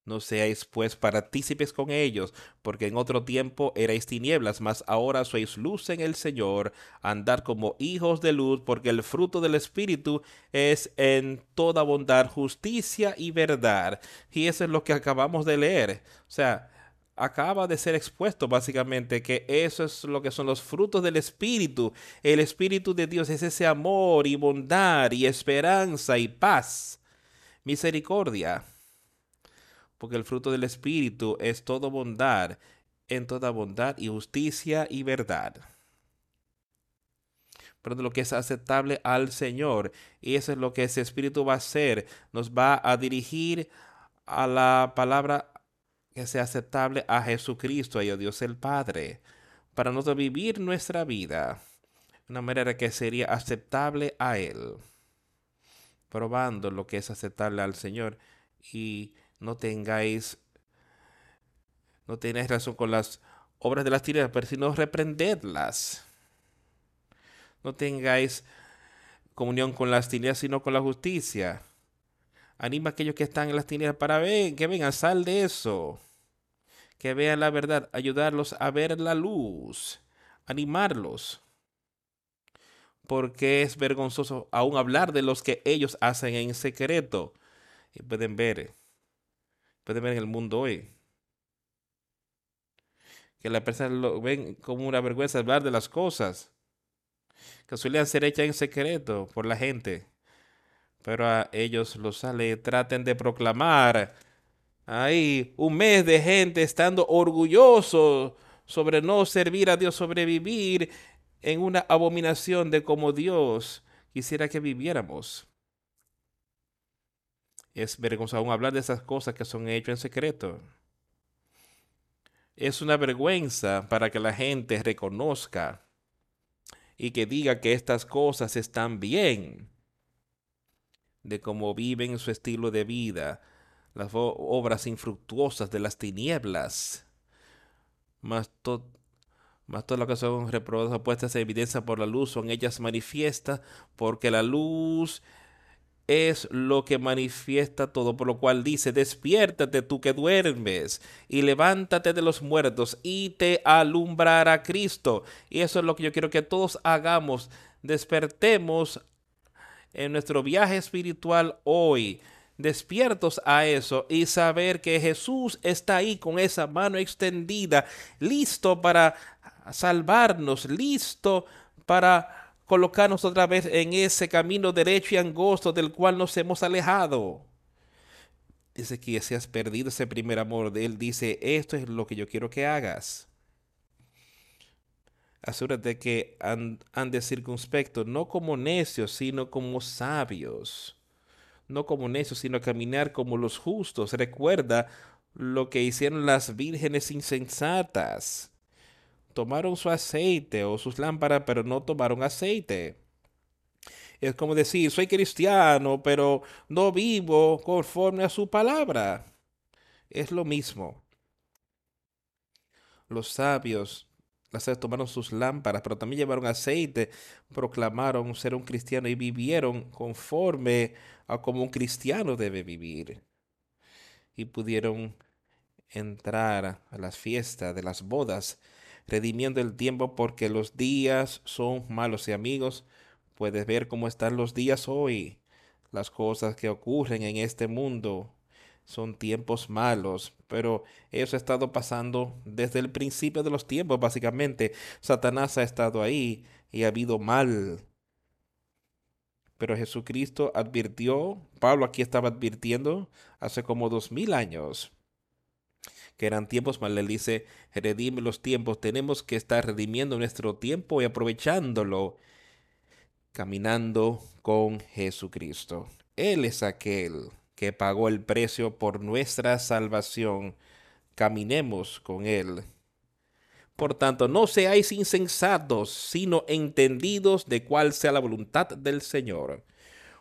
No seáis pues partícipes con ellos, porque en otro tiempo erais tinieblas, mas ahora sois luz en el Señor. Andar como hijos de luz, porque el fruto del Espíritu es en toda bondad, justicia y verdad. Y eso es lo que acabamos de leer. O sea, acaba de ser expuesto básicamente que eso es lo que son los frutos del Espíritu. El Espíritu de Dios es ese amor y bondad y esperanza y paz, misericordia porque el fruto del Espíritu es todo bondad, en toda bondad y justicia y verdad. Pero lo que es aceptable al Señor, y eso es lo que ese Espíritu va a hacer, nos va a dirigir a la palabra que sea aceptable a Jesucristo y a Dios el Padre, para nosotros vivir nuestra vida de una manera que sería aceptable a Él, probando lo que es aceptable al Señor y no tengáis, no tenéis razón con las obras de las tinieblas, pero sino reprendedlas. No tengáis comunión con las tinieblas, sino con la justicia. Anima a aquellos que están en las tinieblas para ver, que vengan, sal de eso. Que vean la verdad, ayudarlos a ver la luz, animarlos. Porque es vergonzoso aún hablar de los que ellos hacen en secreto. Y pueden ver pueden ver en el mundo hoy. Que la persona lo ven como una vergüenza hablar de las cosas que suelen ser hechas en secreto por la gente. Pero a ellos los sale, traten de proclamar ahí un mes de gente estando orgulloso sobre no servir a Dios, sobrevivir en una abominación de como Dios quisiera que viviéramos. Es vergonzoso hablar de esas cosas que son hechas en secreto. Es una vergüenza para que la gente reconozca y que diga que estas cosas están bien, de cómo viven su estilo de vida, las obras infructuosas de las tinieblas, más, más todo lo que son reprobadas puestas en evidencia por la luz, son ellas manifiestas, porque la luz es lo que manifiesta todo, por lo cual dice, despiértate tú que duermes y levántate de los muertos y te alumbrará Cristo. Y eso es lo que yo quiero que todos hagamos, despertemos en nuestro viaje espiritual hoy despiertos a eso y saber que Jesús está ahí con esa mano extendida, listo para salvarnos, listo para colocarnos otra vez en ese camino derecho y angosto del cual nos hemos alejado. Dice que si has perdido ese primer amor de Él, dice, esto es lo que yo quiero que hagas. Asúrate que andes circunspecto, no como necios, sino como sabios. No como necios, sino caminar como los justos. Recuerda lo que hicieron las vírgenes insensatas tomaron su aceite o sus lámparas, pero no tomaron aceite. Es como decir, soy cristiano, pero no vivo conforme a su palabra. Es lo mismo. Los sabios las tomaron sus lámparas, pero también llevaron aceite, proclamaron ser un cristiano y vivieron conforme a como un cristiano debe vivir. Y pudieron entrar a las fiestas de las bodas redimiendo el tiempo porque los días son malos y amigos. Puedes ver cómo están los días hoy. Las cosas que ocurren en este mundo son tiempos malos, pero eso ha estado pasando desde el principio de los tiempos, básicamente. Satanás ha estado ahí y ha habido mal. Pero Jesucristo advirtió, Pablo aquí estaba advirtiendo hace como dos mil años que eran tiempos mal. Él dice, redime los tiempos. Tenemos que estar redimiendo nuestro tiempo y aprovechándolo, caminando con Jesucristo. Él es aquel que pagó el precio por nuestra salvación. Caminemos con Él. Por tanto, no seáis insensatos, sino entendidos de cuál sea la voluntad del Señor.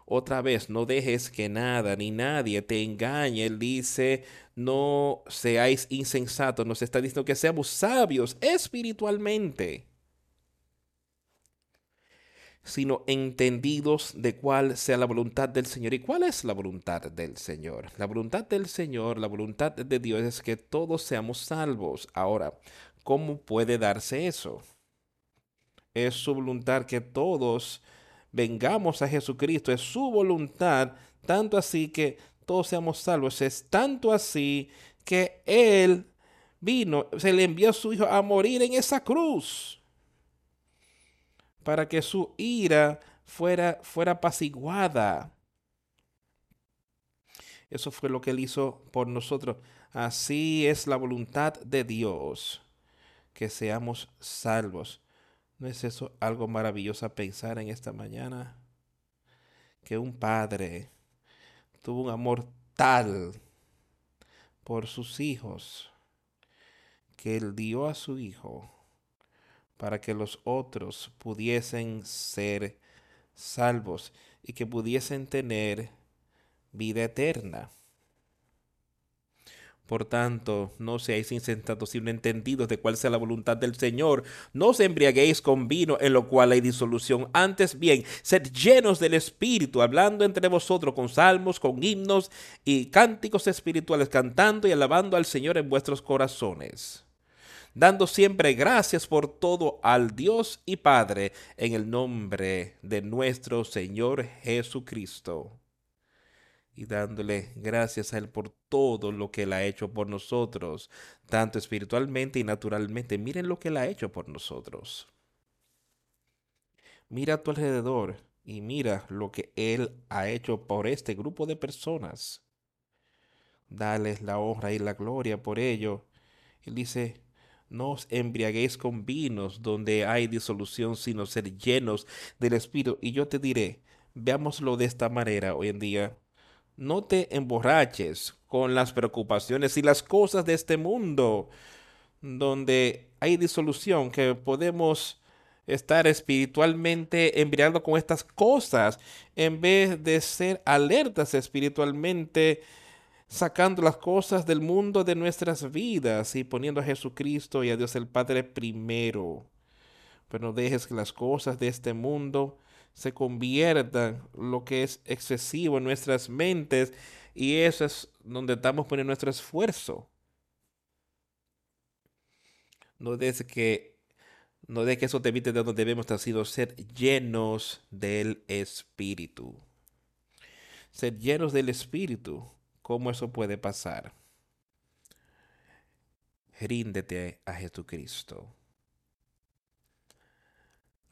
Otra vez, no dejes que nada ni nadie te engañe. Él dice, no seáis insensatos. Nos está diciendo que seamos sabios espiritualmente. sino entendidos de cuál sea la voluntad del Señor. ¿Y cuál es la voluntad del Señor? La voluntad del Señor, la voluntad de Dios es que todos seamos salvos. Ahora, ¿cómo puede darse eso? Es su voluntad que todos vengamos a Jesucristo. Es su voluntad, tanto así que todos seamos salvos. Es tanto así que Él vino, se le envió a su Hijo a morir en esa cruz para que su ira fuera, fuera apaciguada. Eso fue lo que él hizo por nosotros. Así es la voluntad de Dios, que seamos salvos. ¿No es eso algo maravilloso pensar en esta mañana? Que un padre tuvo un amor tal por sus hijos que él dio a su hijo para que los otros pudiesen ser salvos y que pudiesen tener vida eterna. Por tanto, no seáis insensatos, sino entendidos de cuál sea la voluntad del Señor. No os embriaguéis con vino, en lo cual hay disolución. Antes bien, sed llenos del Espíritu, hablando entre vosotros con salmos, con himnos y cánticos espirituales, cantando y alabando al Señor en vuestros corazones dando siempre gracias por todo al Dios y Padre en el nombre de nuestro Señor Jesucristo. Y dándole gracias a Él por todo lo que Él ha hecho por nosotros, tanto espiritualmente y naturalmente. Miren lo que Él ha hecho por nosotros. Mira a tu alrededor y mira lo que Él ha hecho por este grupo de personas. Dales la honra y la gloria por ello. Él dice, no os embriaguéis con vinos donde hay disolución, sino ser llenos del Espíritu. Y yo te diré, veámoslo de esta manera hoy en día. No te emborraches con las preocupaciones y las cosas de este mundo, donde hay disolución, que podemos estar espiritualmente embriagados con estas cosas, en vez de ser alertas espiritualmente sacando las cosas del mundo de nuestras vidas y poniendo a Jesucristo y a Dios el Padre primero. Pero no dejes que las cosas de este mundo se conviertan lo que es excesivo en nuestras mentes y eso es donde estamos poniendo nuestro esfuerzo. No dejes que no dejes que eso te evite de donde debemos estar sido ser llenos del Espíritu. Ser llenos del Espíritu cómo eso puede pasar. Ríndete a Jesucristo.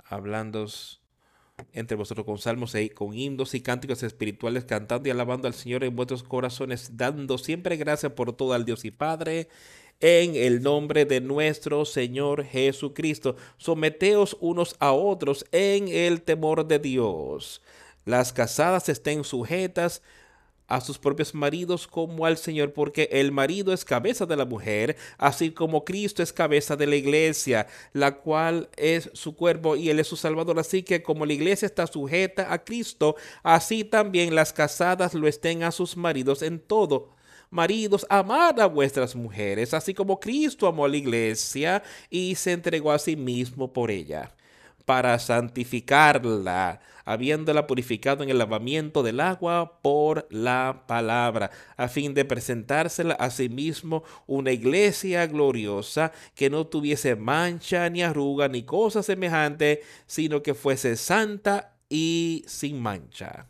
Hablando entre vosotros con salmos y con himnos y cánticos espirituales, cantando y alabando al Señor en vuestros corazones, dando siempre gracias por todo al Dios y Padre, en el nombre de nuestro Señor Jesucristo. Someteos unos a otros en el temor de Dios. Las casadas estén sujetas a sus propios maridos como al Señor, porque el marido es cabeza de la mujer, así como Cristo es cabeza de la iglesia, la cual es su cuerpo y él es su salvador. Así que como la iglesia está sujeta a Cristo, así también las casadas lo estén a sus maridos en todo. Maridos, amad a vuestras mujeres, así como Cristo amó a la iglesia y se entregó a sí mismo por ella para santificarla, habiéndola purificado en el lavamiento del agua por la palabra, a fin de presentársela a sí mismo una iglesia gloriosa que no tuviese mancha ni arruga ni cosa semejante, sino que fuese santa y sin mancha.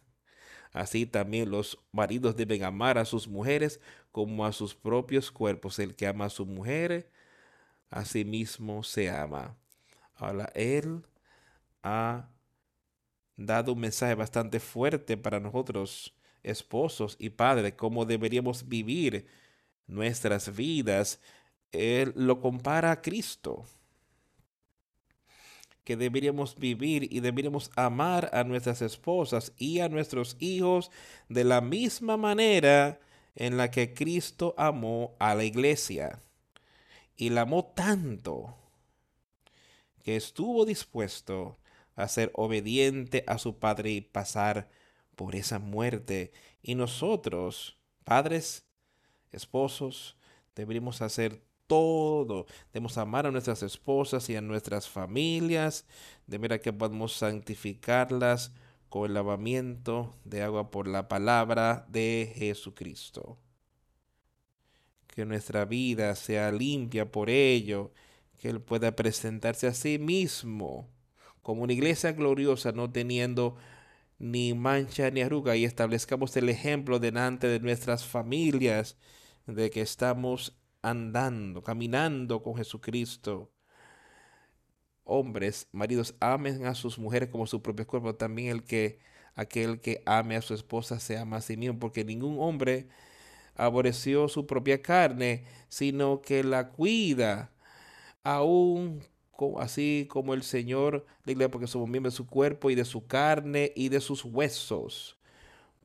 Así también los maridos deben amar a sus mujeres como a sus propios cuerpos. El que ama a su mujer, a sí mismo se ama. Ahora él ha dado un mensaje bastante fuerte para nosotros, esposos y padres, cómo deberíamos vivir nuestras vidas. Él lo compara a Cristo, que deberíamos vivir y deberíamos amar a nuestras esposas y a nuestros hijos de la misma manera en la que Cristo amó a la iglesia. Y la amó tanto que estuvo dispuesto a ser obediente a su Padre y pasar por esa muerte. Y nosotros, padres, esposos, deberíamos hacer todo. Debemos amar a nuestras esposas y a nuestras familias, de manera que podamos santificarlas con el lavamiento de agua por la palabra de Jesucristo. Que nuestra vida sea limpia por ello, que Él pueda presentarse a sí mismo como una iglesia gloriosa, no teniendo ni mancha ni arruga, y establezcamos el ejemplo delante de nuestras familias de que estamos andando, caminando con Jesucristo. Hombres, maridos, amen a sus mujeres como su propio cuerpo. También el que aquel que ame a su esposa se ama a sí mismo, porque ningún hombre aborreció su propia carne, sino que la cuida, aún así como el Señor la porque somos miembros de su cuerpo y de su carne y de sus huesos.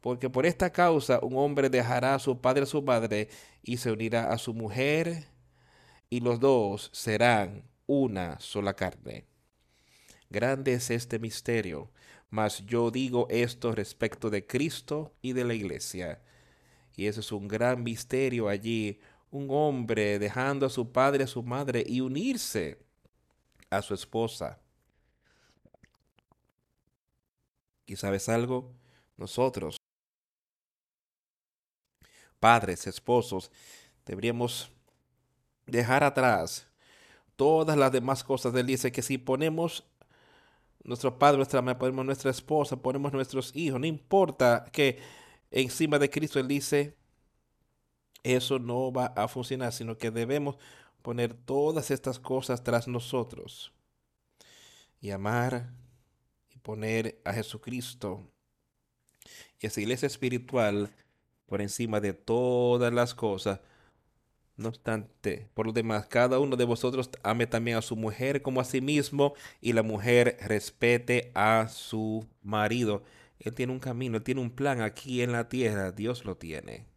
Porque por esta causa un hombre dejará a su padre a su madre y se unirá a su mujer y los dos serán una sola carne. Grande es este misterio, mas yo digo esto respecto de Cristo y de la iglesia. Y eso es un gran misterio allí, un hombre dejando a su padre, a su madre y unirse a su esposa. ¿Y sabes algo? Nosotros, padres, esposos, deberíamos dejar atrás todas las demás cosas. Él dice que si ponemos nuestro padre, nuestra madre, ponemos nuestra esposa, ponemos nuestros hijos, no importa que encima de Cristo Él dice, eso no va a funcionar, sino que debemos poner todas estas cosas tras nosotros y amar y poner a Jesucristo y esa iglesia espiritual por encima de todas las cosas. No obstante, por lo demás, cada uno de vosotros ame también a su mujer como a sí mismo y la mujer respete a su marido. Él tiene un camino, él tiene un plan aquí en la tierra, Dios lo tiene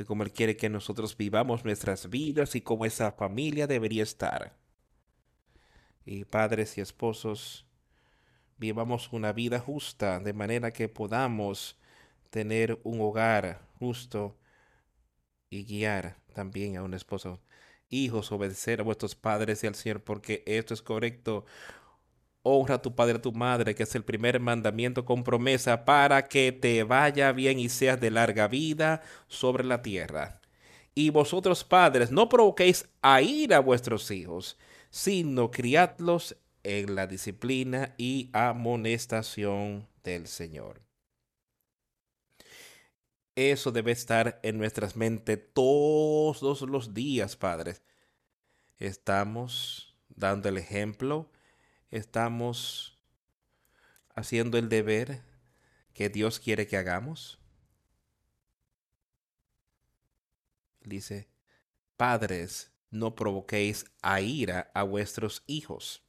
de cómo Él quiere que nosotros vivamos nuestras vidas y cómo esa familia debería estar. Y padres y esposos, vivamos una vida justa de manera que podamos tener un hogar justo y guiar también a un esposo. Hijos, obedecer a vuestros padres y al Señor, porque esto es correcto honra a tu padre a tu madre, que es el primer mandamiento con promesa para que te vaya bien y seas de larga vida sobre la tierra. Y vosotros padres, no provoquéis a ir a vuestros hijos, sino criadlos en la disciplina y amonestación del Señor. Eso debe estar en nuestras mentes todos los días, padres. Estamos dando el ejemplo estamos haciendo el deber que Dios quiere que hagamos? Dice, padres, no provoquéis a ira a vuestros hijos.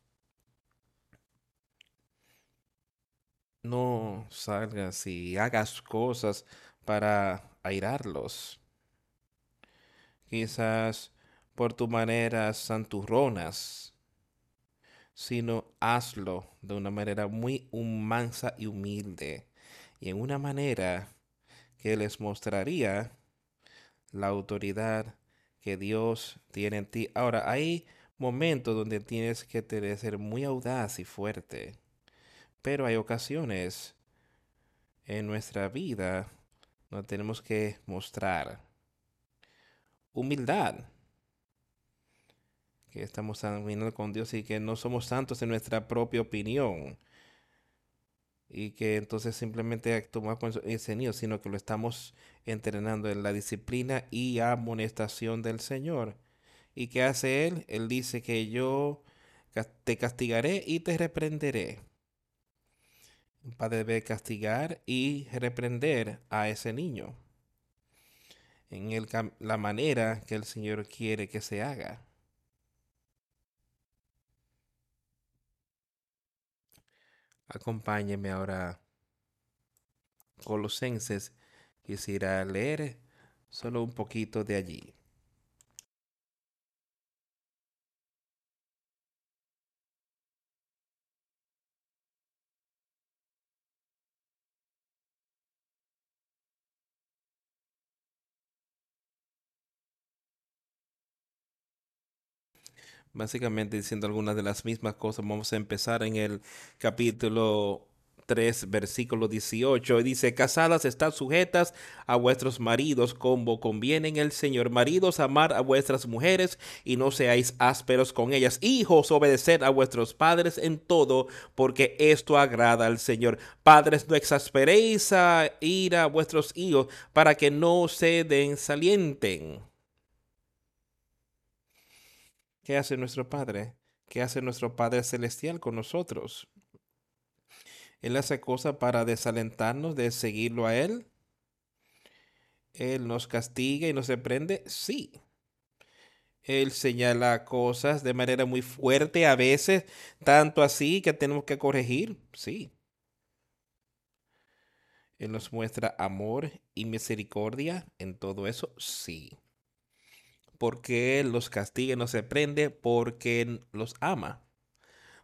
No salgas y hagas cosas para airarlos. Quizás por tu manera santurronas sino hazlo de una manera muy mansa y humilde, y en una manera que les mostraría la autoridad que Dios tiene en ti. Ahora, hay momentos donde tienes que ser muy audaz y fuerte, pero hay ocasiones en nuestra vida donde tenemos que mostrar humildad que estamos caminando con Dios y que no somos santos en nuestra propia opinión. Y que entonces simplemente actuamos ese niño, sino que lo estamos entrenando en la disciplina y amonestación del Señor. ¿Y qué hace Él? Él dice que yo te castigaré y te reprenderé. Un padre debe castigar y reprender a ese niño en el, la manera que el Señor quiere que se haga. Acompáñeme ahora Colosenses. Quisiera leer solo un poquito de allí. Básicamente diciendo algunas de las mismas cosas. Vamos a empezar en el capítulo 3, versículo 18. Y dice, casadas están sujetas a vuestros maridos como conviene en el Señor. Maridos, amar a vuestras mujeres y no seáis ásperos con ellas. Hijos, obedeced a vuestros padres en todo, porque esto agrada al Señor. Padres, no exasperéis a ir a vuestros hijos para que no se desalienten. ¿Qué hace nuestro Padre? ¿Qué hace nuestro Padre Celestial con nosotros? Él hace cosas para desalentarnos de seguirlo a Él. Él nos castiga y nos reprende. Sí. Él señala cosas de manera muy fuerte a veces, tanto así que tenemos que corregir. Sí. Él nos muestra amor y misericordia en todo eso. Sí. Porque Él los castiga y nos reprende porque los ama.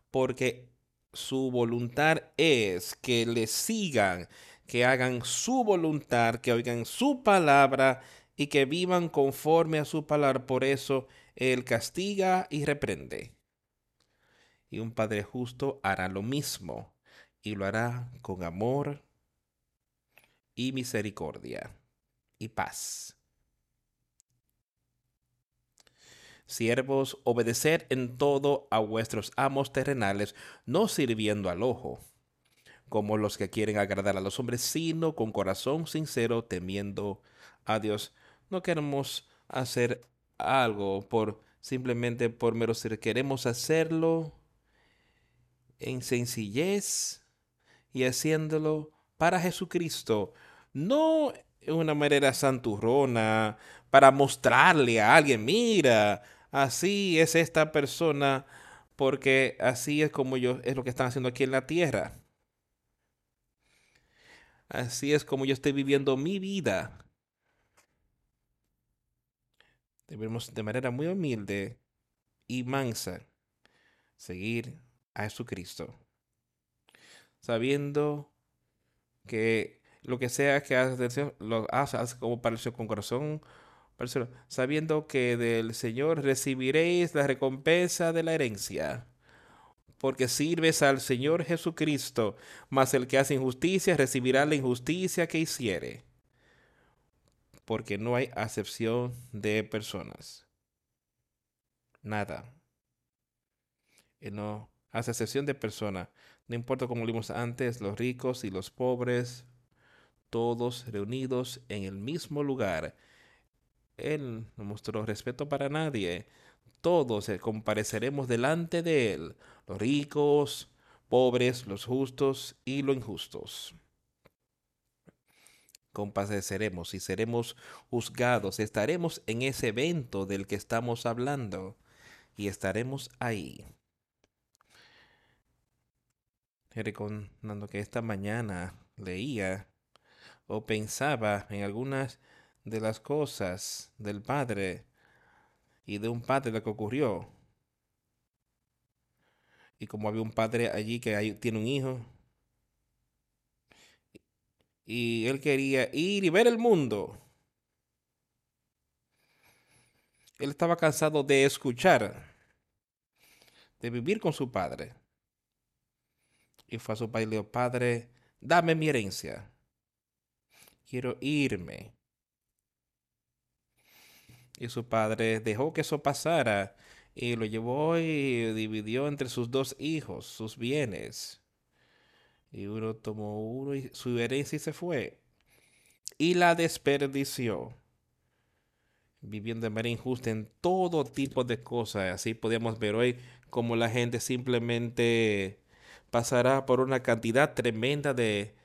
Porque su voluntad es que le sigan, que hagan su voluntad, que oigan su palabra y que vivan conforme a su palabra. Por eso Él castiga y reprende. Y un Padre justo hará lo mismo y lo hará con amor y misericordia y paz. Siervos, obedeced en todo a vuestros amos terrenales, no sirviendo al ojo, como los que quieren agradar a los hombres, sino con corazón sincero, temiendo a Dios. No queremos hacer algo por simplemente por mero ser, queremos hacerlo en sencillez y haciéndolo para Jesucristo, no en una manera santurrona, para mostrarle a alguien, mira, así es esta persona, porque así es como yo, es lo que están haciendo aquí en la tierra. Así es como yo estoy viviendo mi vida. Debemos de manera muy humilde y mansa seguir a Jesucristo, sabiendo que lo que sea que hagas, lo haces como con corazón sabiendo que del Señor recibiréis la recompensa de la herencia. Porque sirves al Señor Jesucristo, mas el que hace injusticia recibirá la injusticia que hiciere. Porque no hay acepción de personas. Nada. Y no hace acepción de personas. No importa como vimos antes, los ricos y los pobres, todos reunidos en el mismo lugar él no mostró respeto para nadie. Todos compareceremos delante de Él, los ricos, pobres, los justos y los injustos. Compadeceremos y seremos juzgados. Estaremos en ese evento del que estamos hablando y estaremos ahí. Recordando que esta mañana leía o pensaba en algunas de las cosas del padre y de un padre lo que ocurrió. Y como había un padre allí que tiene un hijo, y él quería ir y ver el mundo. Él estaba cansado de escuchar, de vivir con su padre. Y fue a su padre y le dijo, Padre, dame mi herencia. Quiero irme. Y su padre dejó que eso pasara y lo llevó y dividió entre sus dos hijos sus bienes. Y uno tomó uno y su herencia y se fue. Y la desperdició. Viviendo de manera injusta en todo tipo de cosas. Así podemos ver hoy como la gente simplemente pasará por una cantidad tremenda de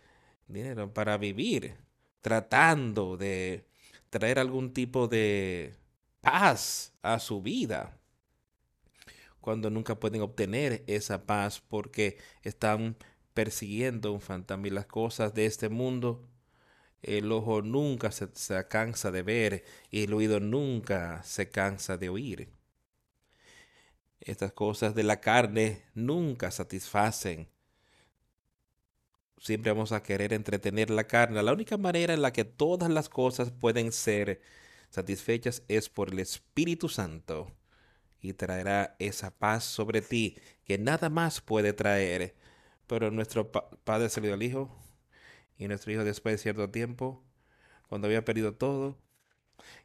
dinero para vivir. Tratando de traer algún tipo de paz a su vida cuando nunca pueden obtener esa paz porque están persiguiendo un fantasma y las cosas de este mundo el ojo nunca se, se, cansa de ver y el oído nunca se cansa de oír. Estas cosas de la carne nunca satisfacen. Siempre vamos a querer entretener la carne. La única manera en la que todas las cosas pueden ser satisfechas es por el Espíritu Santo y traerá esa paz sobre ti que nada más puede traer. Pero nuestro padre se le dio al hijo y nuestro hijo después de cierto tiempo, cuando había perdido todo,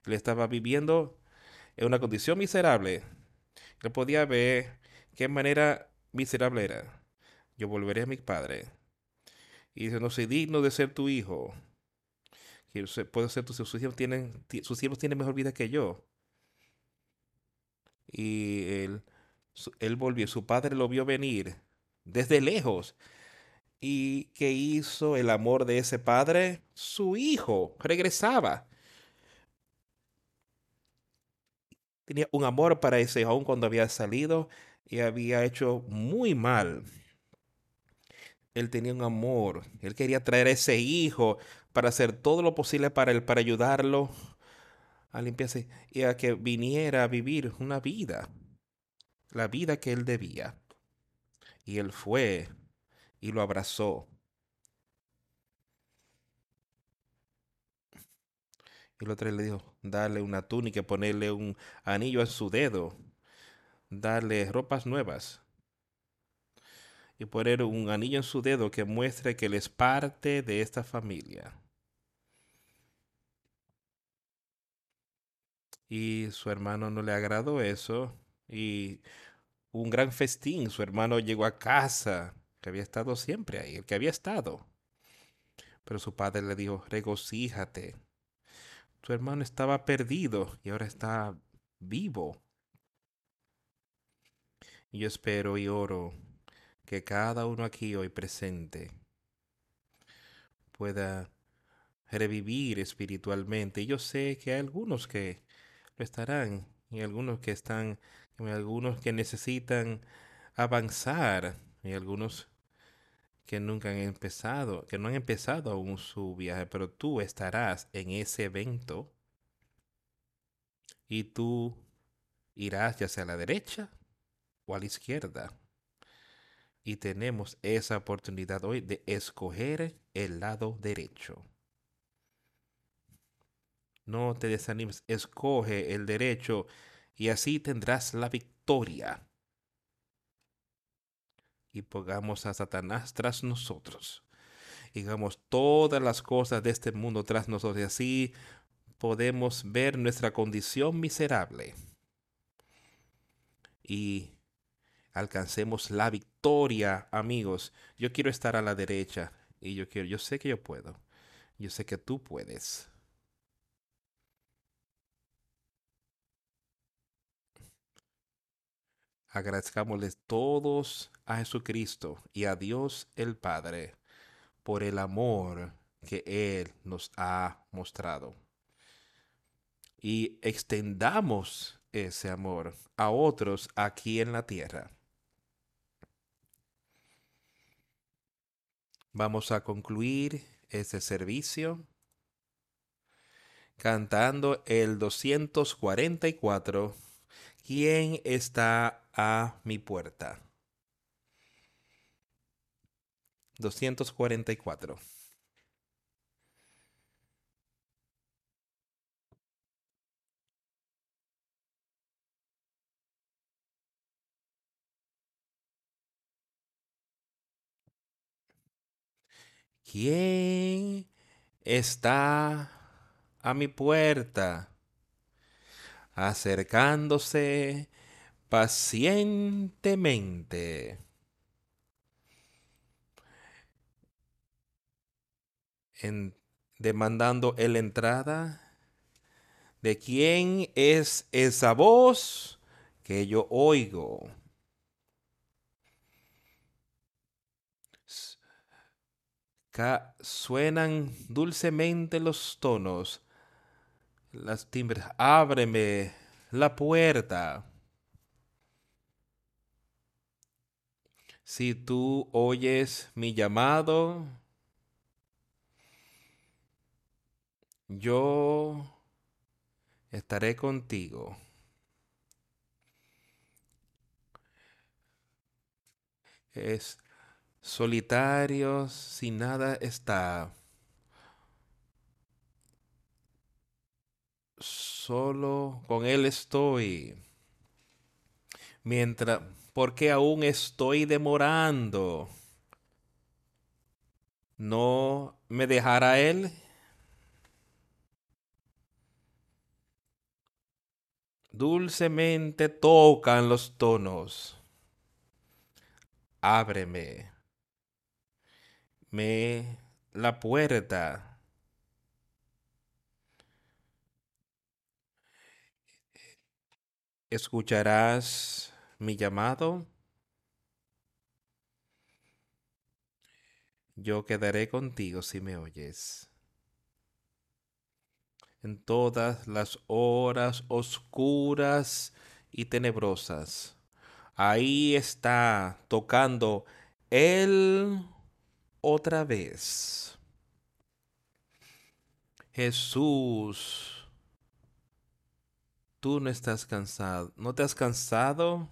le estaba viviendo en una condición miserable. Él podía ver qué manera miserable era. Yo volveré a mi padre. Y dice, no soy digno de ser tu hijo. Puedo ser tu sus hijos tienen, sus tienen mejor vida que yo. Y él, él volvió, su padre lo vio venir desde lejos. ¿Y qué hizo el amor de ese padre? Su hijo regresaba. Tenía un amor para ese hijo cuando había salido y había hecho muy mal. Él tenía un amor. Él quería traer a ese hijo para hacer todo lo posible para él, para ayudarlo a limpiarse y a que viniera a vivir una vida, la vida que él debía. Y él fue y lo abrazó. Y el otro le dijo, darle una túnica, ponerle un anillo en su dedo, darle ropas nuevas y poner un anillo en su dedo que muestre que él es parte de esta familia. Y su hermano no le agradó eso y un gran festín. Su hermano llegó a casa, que había estado siempre ahí, el que había estado. Pero su padre le dijo, regocíjate. Tu hermano estaba perdido y ahora está vivo. Y yo espero y oro que cada uno aquí hoy presente pueda revivir espiritualmente. Y yo sé que hay algunos que lo estarán y algunos que están, y algunos que necesitan avanzar y algunos que nunca han empezado, que no han empezado aún su viaje, pero tú estarás en ese evento y tú irás ya sea a la derecha o a la izquierda. Y tenemos esa oportunidad hoy de escoger el lado derecho. No te desanimes, escoge el derecho y así tendrás la victoria. Y pongamos a Satanás tras nosotros. Digamos todas las cosas de este mundo tras nosotros y así podemos ver nuestra condición miserable. Y alcancemos la victoria, amigos. Yo quiero estar a la derecha y yo quiero, yo sé que yo puedo. Yo sé que tú puedes. Agradezcámosles todos a Jesucristo y a Dios el Padre por el amor que Él nos ha mostrado. Y extendamos ese amor a otros aquí en la tierra. Vamos a concluir este servicio cantando el 244 ¿Quién está a mi puerta? 244. ¿Quién está a mi puerta? Acercándose pacientemente. En, demandando el entrada. ¿De quién es esa voz que yo oigo? suenan dulcemente los tonos las timbres, ábreme la puerta. Si tú oyes mi llamado, yo estaré contigo. Es solitario, sin nada está. Solo con Él estoy. Mientras, porque aún estoy demorando. ¿No me dejará él? Dulcemente tocan los tonos. Ábreme. Me la puerta. ¿Escucharás mi llamado? Yo quedaré contigo si me oyes. En todas las horas oscuras y tenebrosas. Ahí está tocando Él otra vez. Jesús, tú no estás cansado. ¿No te has cansado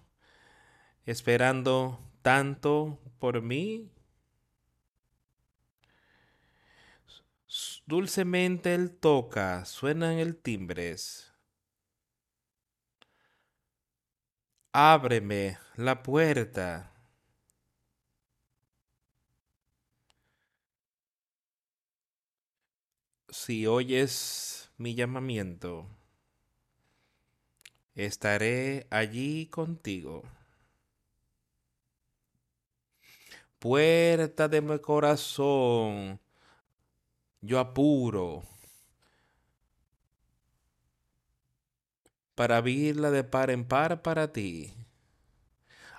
esperando tanto por mí? Dulcemente él toca, suenan el timbres. Ábreme la puerta. Si oyes mi llamamiento, estaré allí contigo. Puerta de mi corazón, yo apuro para abrirla de par en par para ti,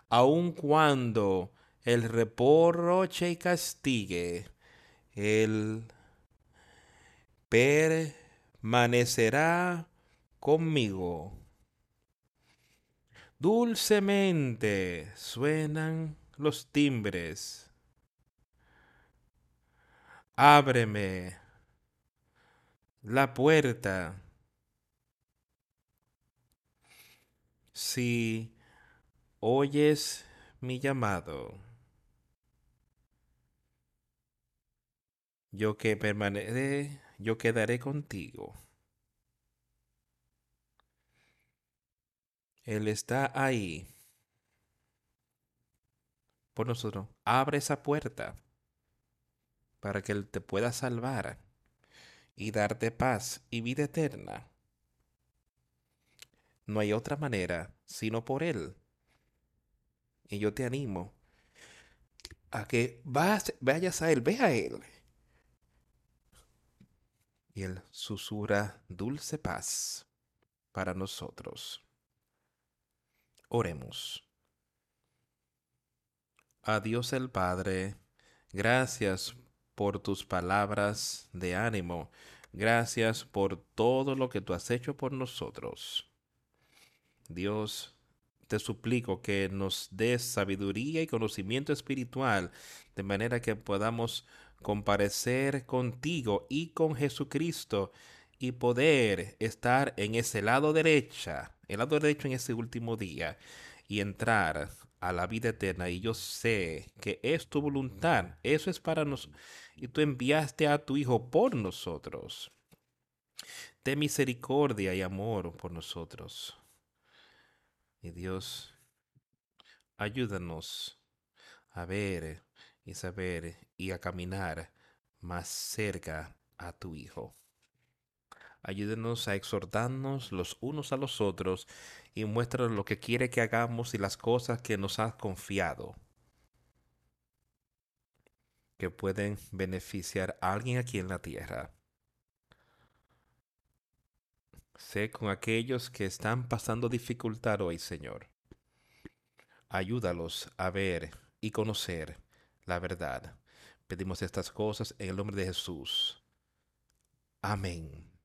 aun cuando el reproche y castigue, el permanecerá conmigo. Dulcemente suenan los timbres. Ábreme la puerta. Si oyes mi llamado, yo que permaneceré yo quedaré contigo. Él está ahí por nosotros. Abre esa puerta para que Él te pueda salvar y darte paz y vida eterna. No hay otra manera sino por Él. Y yo te animo a que vayas a Él, ve a Él y Él susurra dulce paz para nosotros. Oremos. A Dios el Padre, gracias por tus palabras de ánimo, gracias por todo lo que tú has hecho por nosotros. Dios, te suplico que nos des sabiduría y conocimiento espiritual, de manera que podamos comparecer contigo y con Jesucristo y poder estar en ese lado derecha, el lado derecho en ese último día y entrar a la vida eterna. Y yo sé que es tu voluntad, eso es para nosotros. Y tú enviaste a tu Hijo por nosotros. Ten misericordia y amor por nosotros. Y Dios, ayúdanos a ver y saber y a caminar más cerca a tu Hijo. Ayúdenos a exhortarnos los unos a los otros y muéstranos lo que quiere que hagamos y las cosas que nos has confiado que pueden beneficiar a alguien aquí en la tierra. Sé con aquellos que están pasando dificultad hoy, Señor. Ayúdalos a ver y conocer la verdad. Pedimos estas cosas en el nombre de Jesús. Amén.